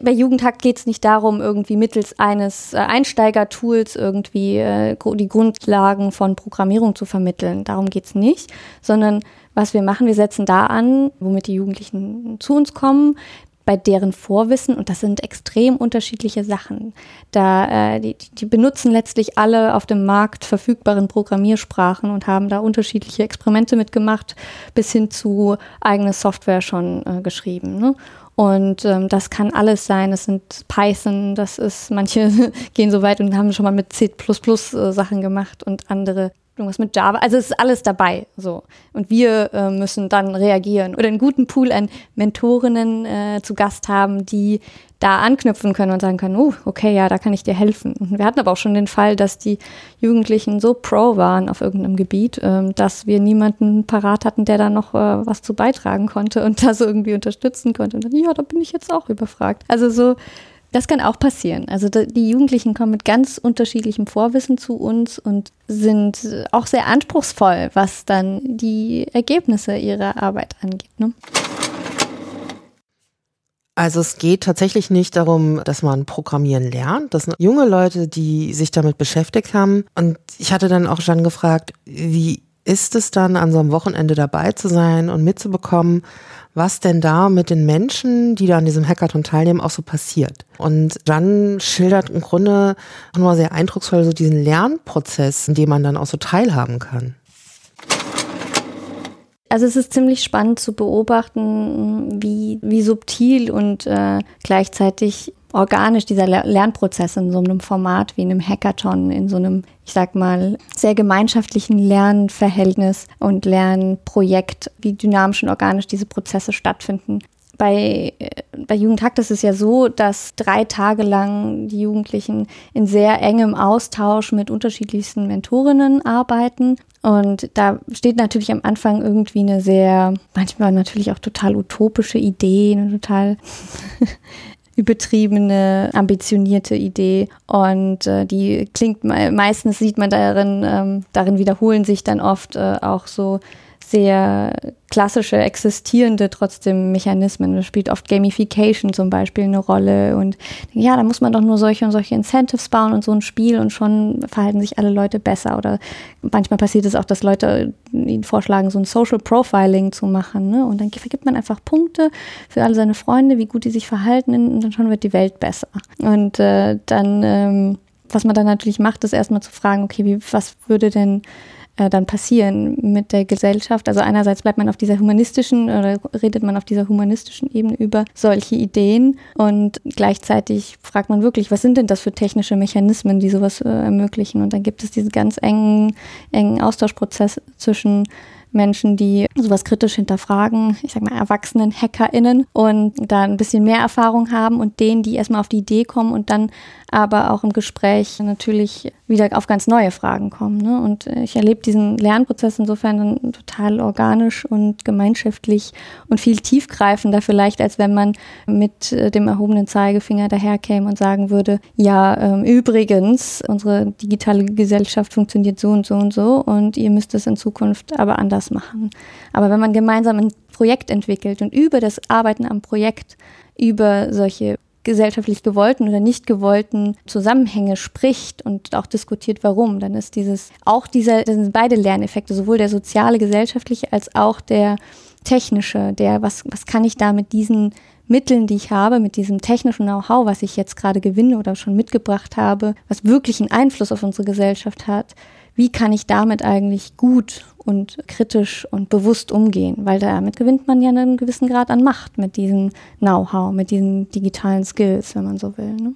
S5: Bei Jugendhakt geht es nicht darum, irgendwie mittels eines äh, Einsteigertools irgendwie äh, die Grundlagen von Programmierung zu vermitteln. Darum geht es nicht, sondern was wir machen, wir setzen da an, womit die Jugendlichen zu uns kommen, bei deren Vorwissen und das sind extrem unterschiedliche Sachen. Da äh, die, die benutzen letztlich alle auf dem Markt verfügbaren Programmiersprachen und haben da unterschiedliche Experimente mitgemacht, bis hin zu eigene Software schon äh, geschrieben. Ne? Und ähm, das kann alles sein. Das sind Python, das ist, [laughs] manche gehen so weit und haben schon mal mit C äh, Sachen gemacht und andere irgendwas mit Java. Also es ist alles dabei. So. Und wir äh, müssen dann reagieren. Oder einen guten Pool an Mentorinnen äh, zu Gast haben, die da anknüpfen können und sagen können, oh, okay, ja, da kann ich dir helfen. Und wir hatten aber auch schon den Fall, dass die Jugendlichen so pro waren auf irgendeinem Gebiet, ähm, dass wir niemanden parat hatten, der da noch äh, was zu beitragen konnte und [laughs] das irgendwie unterstützen konnte. Und dann, ja, da bin ich jetzt auch überfragt. Also so, das kann auch passieren. Also die Jugendlichen kommen mit ganz unterschiedlichem Vorwissen zu uns und sind auch sehr anspruchsvoll, was dann die Ergebnisse ihrer Arbeit angeht. Ne?
S2: Also es geht tatsächlich nicht darum, dass man Programmieren lernt. Das sind junge Leute, die sich damit beschäftigt haben. Und ich hatte dann auch schon gefragt, wie ist es dann, an so einem Wochenende dabei zu sein und mitzubekommen, was denn da mit den Menschen, die da an diesem Hackathon teilnehmen, auch so passiert. Und Jan schildert im Grunde nur sehr eindrucksvoll so diesen Lernprozess, in dem man dann auch so teilhaben kann.
S5: Also es ist ziemlich spannend zu beobachten, wie, wie subtil und äh, gleichzeitig organisch dieser Lernprozess in so einem Format wie in einem Hackathon, in so einem, ich sag mal, sehr gemeinschaftlichen Lernverhältnis und Lernprojekt, wie dynamisch und organisch diese Prozesse stattfinden. Bei, äh, bei Jugendhakt ist es ja so, dass drei Tage lang die Jugendlichen in sehr engem Austausch mit unterschiedlichsten Mentorinnen arbeiten und da steht natürlich am Anfang irgendwie eine sehr, manchmal natürlich auch total utopische Idee, eine total [laughs] übertriebene, ambitionierte Idee. Und äh, die klingt meistens sieht man darin, ähm, darin wiederholen sich dann oft äh, auch so sehr klassische existierende trotzdem Mechanismen. Da spielt oft Gamification zum Beispiel eine Rolle und ja, da muss man doch nur solche und solche Incentives bauen und so ein Spiel und schon verhalten sich alle Leute besser. Oder manchmal passiert es auch, dass Leute ihnen vorschlagen, so ein Social Profiling zu machen. Ne? Und dann vergibt man einfach Punkte für alle seine Freunde, wie gut die sich verhalten und dann schon wird die Welt besser. Und äh, dann, ähm, was man dann natürlich macht, ist erstmal zu fragen, okay, wie, was würde denn äh, dann passieren mit der Gesellschaft. Also einerseits bleibt man auf dieser humanistischen oder redet man auf dieser humanistischen Ebene über solche Ideen und gleichzeitig fragt man wirklich, was sind denn das für technische Mechanismen, die sowas äh, ermöglichen? Und dann gibt es diesen ganz engen, engen Austauschprozess zwischen Menschen, die sowas kritisch hinterfragen, ich sag mal erwachsenen HackerInnen und da ein bisschen mehr Erfahrung haben und denen, die erstmal auf die Idee kommen und dann aber auch im Gespräch natürlich wieder auf ganz neue Fragen kommen. Ne? Und ich erlebe diesen Lernprozess insofern dann total organisch und gemeinschaftlich und viel tiefgreifender vielleicht, als wenn man mit äh, dem erhobenen Zeigefinger daherkäme und sagen würde, ja, ähm, übrigens, unsere digitale Gesellschaft funktioniert so und so und so und ihr müsst es in Zukunft aber anders machen. Aber wenn man gemeinsam ein Projekt entwickelt und über das Arbeiten am Projekt über solche gesellschaftlich gewollten oder nicht gewollten Zusammenhänge spricht und auch diskutiert, warum, dann ist dieses auch dieser, das sind beide Lerneffekte, sowohl der soziale, gesellschaftliche als auch der technische, der, was, was kann ich da mit diesen Mitteln, die ich habe, mit diesem technischen Know-how, was ich jetzt gerade gewinne oder schon mitgebracht habe, was wirklich einen Einfluss auf unsere Gesellschaft hat, wie kann ich damit eigentlich gut und kritisch und bewusst umgehen, weil damit gewinnt man ja einen gewissen Grad an Macht mit diesem Know-how, mit diesen digitalen Skills, wenn man so will. Ne?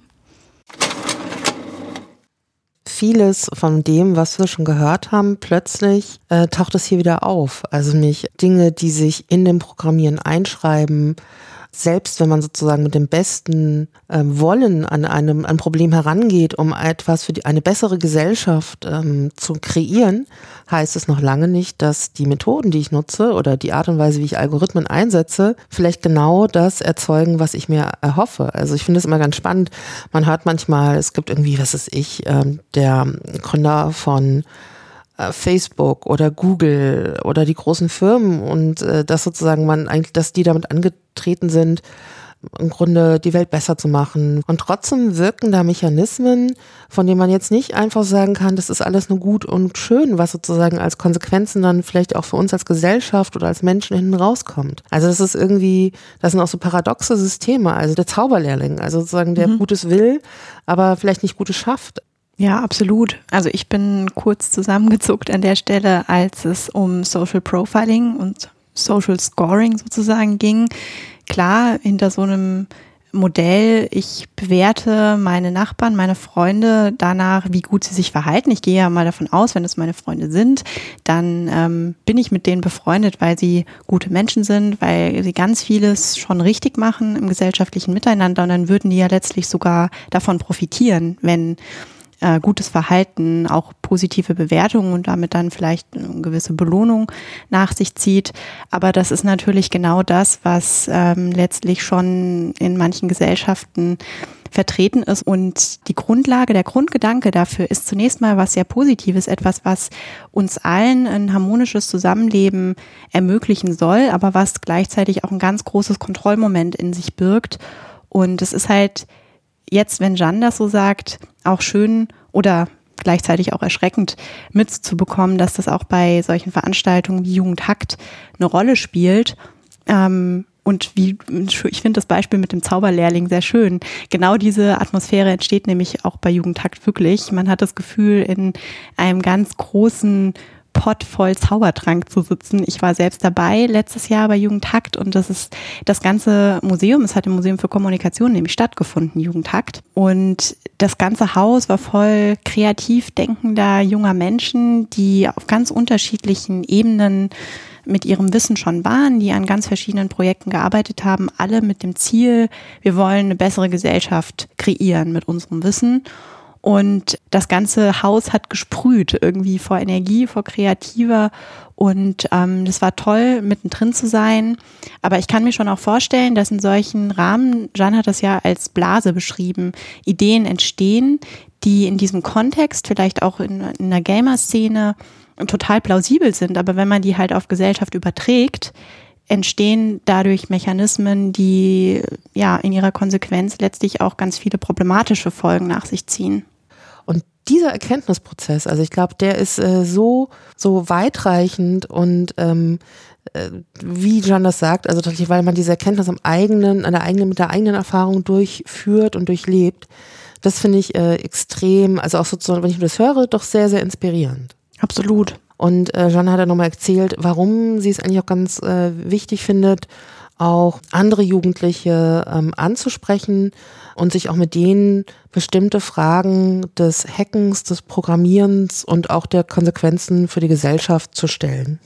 S2: Vieles von dem, was wir schon gehört haben, plötzlich äh, taucht es hier wieder auf. Also nicht Dinge, die sich in dem Programmieren einschreiben, selbst wenn man sozusagen mit dem besten ähm, Wollen an einem ein Problem herangeht, um etwas für die, eine bessere Gesellschaft ähm, zu kreieren, heißt es noch lange nicht, dass die Methoden, die ich nutze oder die Art und Weise, wie ich Algorithmen einsetze, vielleicht genau das erzeugen, was ich mir erhoffe. Also ich finde es immer ganz spannend. Man hört manchmal, es gibt irgendwie, was ist ich, ähm, der Gründer von äh, Facebook oder Google oder die großen Firmen und äh, dass sozusagen man eigentlich, dass die damit angetreten sind, im Grunde die Welt besser zu machen. Und trotzdem wirken da Mechanismen, von denen man jetzt nicht einfach sagen kann, das ist alles nur gut und schön, was sozusagen als Konsequenzen dann vielleicht auch für uns als Gesellschaft oder als Menschen hinten rauskommt. Also das ist irgendwie, das sind auch so paradoxe Systeme. Also der Zauberlehrling, also sozusagen der mhm. Gutes will, aber vielleicht nicht Gutes schafft.
S3: Ja, absolut. Also ich bin kurz zusammengezuckt an der Stelle, als es um Social Profiling und Social Scoring sozusagen ging. Klar, hinter so einem Modell, ich bewerte meine Nachbarn, meine Freunde danach, wie gut sie sich verhalten. Ich gehe ja mal davon aus, wenn es meine Freunde sind, dann ähm, bin ich mit denen befreundet, weil sie gute Menschen sind, weil sie ganz vieles schon richtig machen im gesellschaftlichen Miteinander und dann würden die ja letztlich sogar davon profitieren, wenn äh, gutes Verhalten, auch positive Bewertungen und damit dann vielleicht eine gewisse Belohnung nach sich zieht. Aber das ist natürlich genau das, was ähm, letztlich schon in manchen Gesellschaften vertreten ist. Und die Grundlage, der Grundgedanke dafür ist zunächst mal was sehr Positives, etwas, was uns allen ein harmonisches Zusammenleben ermöglichen soll, aber was gleichzeitig auch ein ganz großes Kontrollmoment in sich birgt. Und es ist halt jetzt, wenn Jeanne das so sagt, auch schön oder gleichzeitig auch erschreckend mitzubekommen, dass das auch bei solchen Veranstaltungen wie Jugendhakt eine Rolle spielt. Ähm, und wie, ich finde das Beispiel mit dem Zauberlehrling sehr schön. Genau diese Atmosphäre entsteht nämlich auch bei Jugendhakt wirklich. Man hat das Gefühl, in einem ganz großen Pott voll Zaubertrank zu sitzen. Ich war selbst dabei letztes Jahr bei Jugendhakt und das ist das ganze Museum, es hat im Museum für Kommunikation nämlich stattgefunden, Jugendhakt. Und das ganze Haus war voll kreativ denkender junger Menschen, die auf ganz unterschiedlichen Ebenen mit ihrem Wissen schon waren, die an ganz verschiedenen Projekten gearbeitet haben, alle mit dem Ziel, wir wollen eine bessere Gesellschaft kreieren mit unserem Wissen. Und das ganze Haus hat gesprüht, irgendwie vor Energie, vor Kreativer. Und ähm, das war toll, mittendrin zu sein. Aber ich kann mir schon auch vorstellen, dass in solchen Rahmen, Jeanne hat das ja als Blase beschrieben, Ideen entstehen, die in diesem Kontext, vielleicht auch in, in einer Gamer-Szene, total plausibel sind. Aber wenn man die halt auf Gesellschaft überträgt, entstehen dadurch Mechanismen, die ja in ihrer Konsequenz letztlich auch ganz viele problematische Folgen nach sich ziehen.
S2: Dieser Erkenntnisprozess, also ich glaube, der ist äh, so, so weitreichend und ähm, äh, wie John das sagt, also tatsächlich, weil man diese Erkenntnis am eigenen, an der eigenen, mit der eigenen Erfahrung durchführt und durchlebt, das finde ich äh, extrem, also auch sozusagen, wenn ich das höre, doch sehr, sehr inspirierend.
S3: Absolut.
S2: Und äh, Jeanne hat ja nochmal erzählt, warum sie es eigentlich auch ganz äh, wichtig findet, auch andere Jugendliche ähm, anzusprechen und sich auch mit denen bestimmte Fragen des Hackens, des Programmierens und auch der Konsequenzen für die Gesellschaft zu stellen.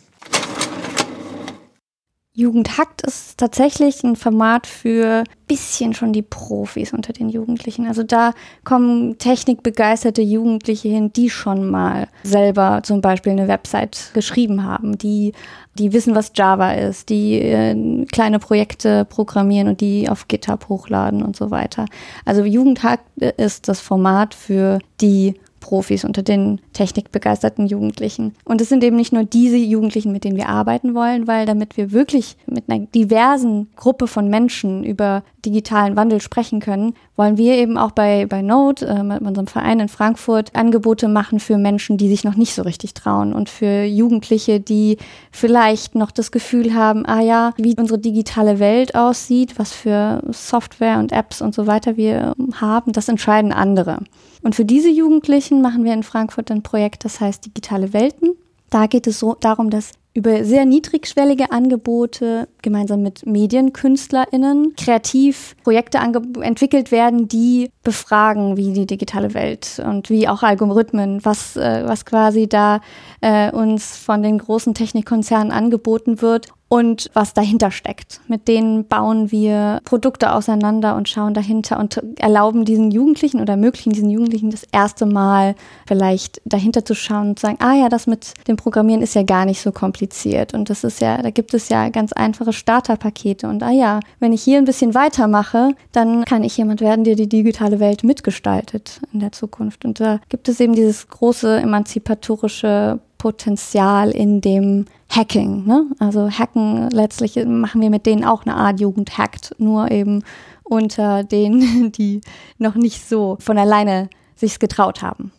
S5: Jugendhackt ist tatsächlich ein Format für bisschen schon die Profis unter den Jugendlichen. Also da kommen technikbegeisterte Jugendliche hin, die schon mal selber zum Beispiel eine Website geschrieben haben, die, die wissen, was Java ist, die äh, kleine Projekte programmieren und die auf GitHub hochladen und so weiter. Also Jugendhackt ist das Format für die Profis unter den technikbegeisterten Jugendlichen. Und es sind eben nicht nur diese Jugendlichen, mit denen wir arbeiten wollen, weil damit wir wirklich mit einer diversen Gruppe von Menschen über digitalen Wandel sprechen können, wollen wir eben auch bei, bei Node, äh, mit unserem Verein in Frankfurt, Angebote machen für Menschen, die sich noch nicht so richtig trauen und für Jugendliche, die vielleicht noch das Gefühl haben, ah ja, wie unsere digitale Welt aussieht, was für Software und Apps und so weiter wir haben, das entscheiden andere. Und für diese Jugendlichen machen wir in Frankfurt ein Projekt, das heißt Digitale Welten. Da geht es so darum, dass über sehr niedrigschwellige Angebote gemeinsam mit MedienkünstlerInnen kreativ Projekte entwickelt werden, die befragen, wie die digitale Welt und wie auch Algorithmen, was, äh, was quasi da äh, uns von den großen Technikkonzernen angeboten wird und was dahinter steckt. Mit denen bauen wir Produkte auseinander und schauen dahinter und erlauben diesen Jugendlichen oder ermöglichen diesen Jugendlichen das erste Mal vielleicht dahinter zu schauen und zu sagen, ah ja, das mit dem Programmieren ist ja gar nicht so kompliziert und das ist ja, da gibt es ja ganz einfache Starterpakete und ah ja, wenn ich hier ein bisschen weitermache, dann kann ich jemand werden, der die digitale Welt mitgestaltet in der Zukunft. Und da gibt es eben dieses große emanzipatorische Potenzial in dem Hacking. Ne? Also Hacken, letztlich machen wir mit denen auch eine Art Jugend hackt, nur eben unter denen, [laughs] die noch nicht so von alleine sich's getraut haben.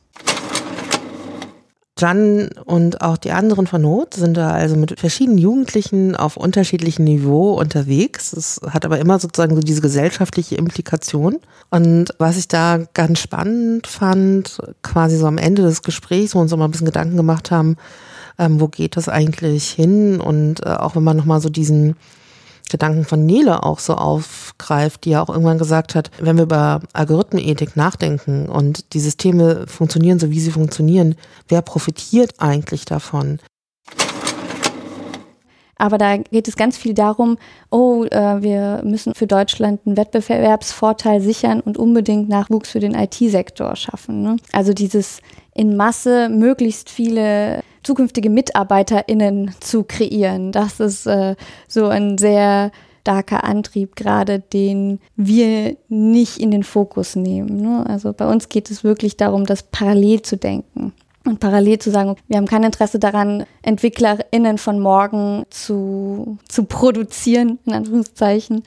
S2: Jan und auch die anderen von Not sind da also mit verschiedenen Jugendlichen auf unterschiedlichem Niveau unterwegs. Es hat aber immer sozusagen so diese gesellschaftliche Implikation. Und was ich da ganz spannend fand, quasi so am Ende des Gesprächs, wo wir uns auch mal ein bisschen Gedanken gemacht haben, ähm, wo geht das eigentlich hin? Und äh, auch wenn man nochmal so diesen Gedanken von Nele auch so aufgreift, die ja auch irgendwann gesagt hat, wenn wir über Algorithmenethik nachdenken und die Systeme funktionieren so, wie sie funktionieren, wer profitiert eigentlich davon?
S5: Aber da geht es ganz viel darum, oh, äh, wir müssen für Deutschland einen Wettbewerbsvorteil sichern und unbedingt Nachwuchs für den IT-Sektor schaffen. Ne? Also dieses in Masse möglichst viele zukünftige MitarbeiterInnen zu kreieren. Das ist äh, so ein sehr starker Antrieb gerade, den wir nicht in den Fokus nehmen. Ne? Also bei uns geht es wirklich darum, das parallel zu denken. Und parallel zu sagen, wir haben kein Interesse daran, EntwicklerInnen von morgen zu, zu produzieren, in Anführungszeichen,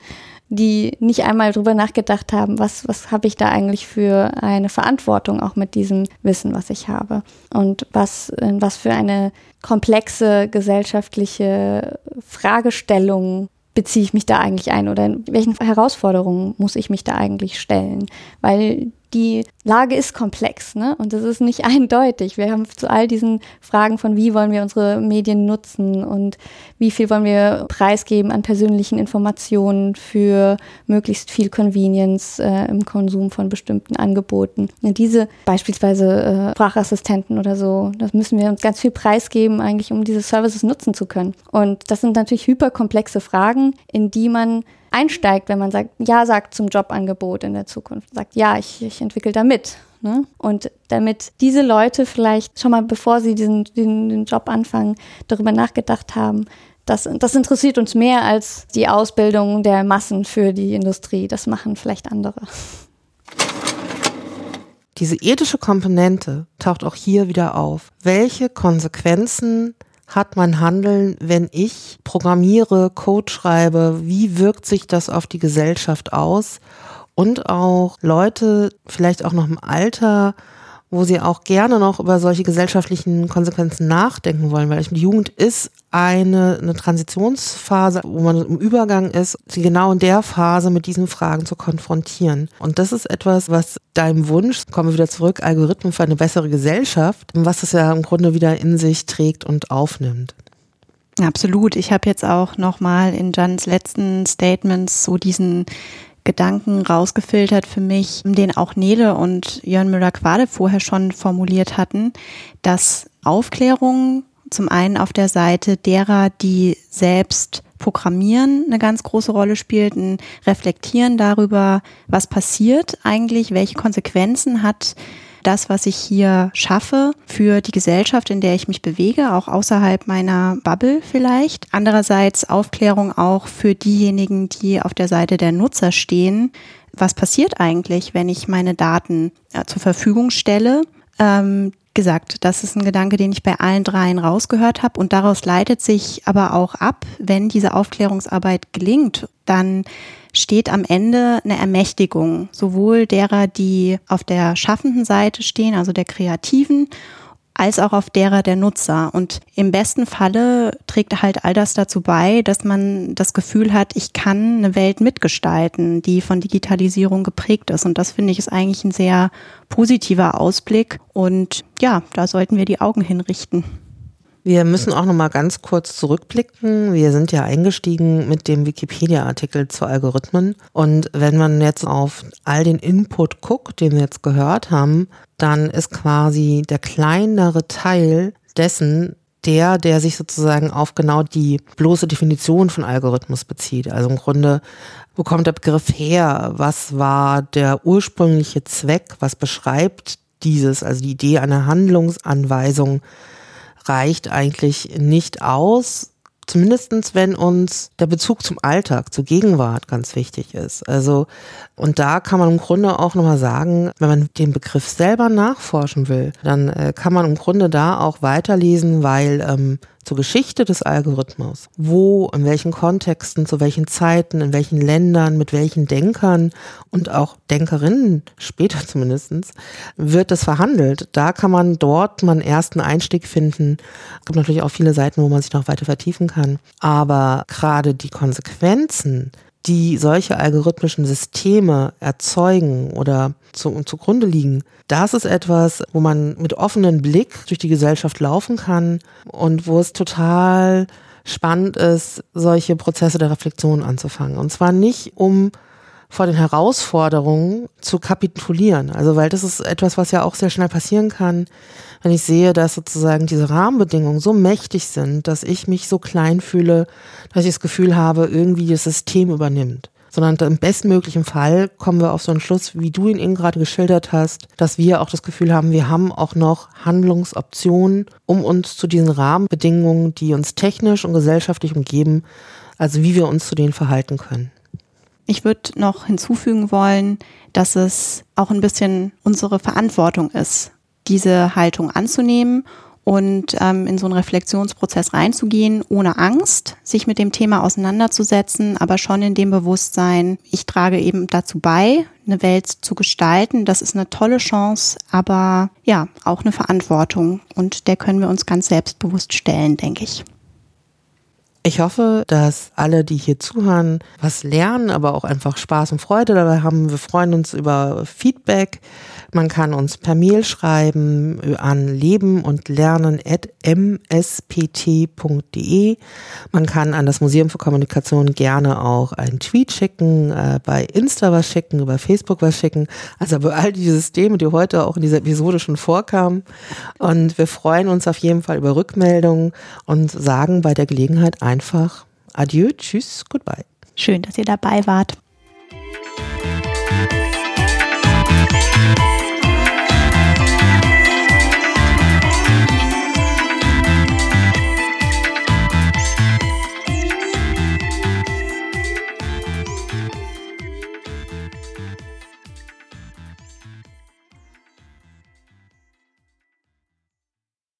S5: die nicht einmal drüber nachgedacht haben, was, was habe ich da eigentlich für eine Verantwortung auch mit diesem Wissen, was ich habe. Und was, was für eine komplexe gesellschaftliche Fragestellung beziehe ich mich da eigentlich ein oder in welchen Herausforderungen muss ich mich da eigentlich stellen? Weil die Lage ist komplex ne? und es ist nicht [laughs] eindeutig. Wir haben zu all diesen Fragen von, wie wollen wir unsere Medien nutzen und wie viel wollen wir preisgeben an persönlichen Informationen für möglichst viel Convenience äh, im Konsum von bestimmten Angeboten. Und diese beispielsweise äh, Sprachassistenten oder so, das müssen wir uns ganz viel preisgeben, eigentlich, um diese Services nutzen zu können. Und das sind natürlich hyperkomplexe Fragen, in die man einsteigt, wenn man sagt, ja sagt zum Jobangebot in der Zukunft, sagt, ja, ich, ich entwickle da mit. Ne? Und damit diese Leute vielleicht schon mal, bevor sie diesen, den, den Job anfangen, darüber nachgedacht haben, das, das interessiert uns mehr als die Ausbildung der Massen für die Industrie. Das machen vielleicht andere.
S2: Diese ethische Komponente taucht auch hier wieder auf. Welche Konsequenzen hat mein Handeln, wenn ich programmiere, Code schreibe, wie wirkt sich das auf die Gesellschaft aus? Und auch Leute, vielleicht auch noch im Alter, wo sie auch gerne noch über solche gesellschaftlichen Konsequenzen nachdenken wollen, weil die Jugend ist eine, eine Transitionsphase, wo man im Übergang ist, sie genau in der Phase mit diesen Fragen zu konfrontieren. Und das ist etwas, was deinem Wunsch, kommen wir wieder zurück, Algorithmen für eine bessere Gesellschaft, was es ja im Grunde wieder in sich trägt und aufnimmt.
S3: Absolut. Ich habe jetzt auch nochmal in Jans letzten Statements so diesen Gedanken rausgefiltert für mich, den auch Nele und Jörn Müller-Quade vorher schon formuliert hatten, dass Aufklärung zum einen auf der Seite derer, die selbst Programmieren eine ganz große Rolle spielt, ein Reflektieren darüber, was passiert eigentlich, welche Konsequenzen hat das, was ich hier schaffe für die Gesellschaft, in der ich mich bewege, auch außerhalb meiner Bubble vielleicht. Andererseits Aufklärung auch für diejenigen, die auf der Seite der Nutzer stehen. Was passiert eigentlich, wenn ich meine Daten äh, zur Verfügung stelle? Gesagt, das ist ein Gedanke, den ich bei allen dreien rausgehört habe. Und daraus leitet sich aber auch ab, wenn diese Aufklärungsarbeit gelingt, dann steht am Ende eine Ermächtigung, sowohl derer, die auf der schaffenden Seite stehen, also der Kreativen, als auch auf derer der Nutzer. Und im besten Falle trägt halt all das dazu bei, dass man das Gefühl hat, ich kann eine Welt mitgestalten, die von Digitalisierung geprägt ist. Und das finde ich ist eigentlich ein sehr positiver Ausblick. Und ja, da sollten wir die Augen hinrichten.
S2: Wir müssen auch noch mal ganz kurz zurückblicken. Wir sind ja eingestiegen mit dem Wikipedia-Artikel zu Algorithmen. Und wenn man jetzt auf all den Input guckt, den wir jetzt gehört haben, dann ist quasi der kleinere Teil dessen der, der sich sozusagen auf genau die bloße Definition von Algorithmus bezieht. Also im Grunde, wo kommt der Begriff her? Was war der ursprüngliche Zweck? Was beschreibt dieses, also die Idee einer Handlungsanweisung reicht eigentlich nicht aus, Zumindestens, wenn uns der Bezug zum Alltag, zur Gegenwart ganz wichtig ist. Also, und da kann man im Grunde auch nochmal sagen, wenn man den Begriff selber nachforschen will, dann äh, kann man im Grunde da auch weiterlesen, weil ähm, zur Geschichte des Algorithmus, wo, in welchen Kontexten, zu welchen Zeiten, in welchen Ländern, mit welchen Denkern und auch Denkerinnen, später [laughs] zumindestens, wird das verhandelt. Da kann man dort mal einen ersten Einstieg finden. Es gibt natürlich auch viele Seiten, wo man sich noch weiter vertiefen kann. Aber gerade die Konsequenzen, die solche algorithmischen Systeme erzeugen oder zu, zugrunde liegen, das ist etwas, wo man mit offenem Blick durch die Gesellschaft laufen kann und wo es total spannend ist, solche Prozesse der Reflexion anzufangen. Und zwar nicht, um vor den Herausforderungen zu kapitulieren. Also, weil das ist etwas, was ja auch sehr schnell passieren kann, wenn ich sehe, dass sozusagen diese Rahmenbedingungen so mächtig sind, dass ich mich so klein fühle, dass ich das Gefühl habe, irgendwie das System übernimmt. Sondern im bestmöglichen Fall kommen wir auf so einen Schluss, wie du ihn eben gerade geschildert hast, dass wir auch das Gefühl haben, wir haben auch noch Handlungsoptionen, um uns zu diesen Rahmenbedingungen, die uns technisch und gesellschaftlich umgeben, also wie wir uns zu denen verhalten können.
S3: Ich würde noch hinzufügen wollen, dass es auch ein bisschen unsere Verantwortung ist, diese Haltung anzunehmen und ähm, in so einen Reflexionsprozess reinzugehen, ohne Angst, sich mit dem Thema auseinanderzusetzen, aber schon in dem Bewusstsein, ich trage eben dazu bei, eine Welt zu gestalten. Das ist eine tolle Chance, aber ja, auch eine Verantwortung. Und der können wir uns ganz selbstbewusst stellen, denke ich.
S2: Ich hoffe, dass alle, die hier zuhören, was lernen, aber auch einfach Spaß und Freude dabei haben. Wir freuen uns über Feedback. Man kann uns per Mail schreiben an leben und lernen at mspt.de. Man kann an das Museum für Kommunikation gerne auch einen Tweet schicken, äh, bei Insta was schicken, über Facebook was schicken. Also über all die Systeme, die heute auch in dieser Episode schon vorkamen. Und wir freuen uns auf jeden Fall über Rückmeldungen und sagen bei der Gelegenheit einfach Adieu, tschüss, goodbye.
S3: Schön, dass ihr dabei wart.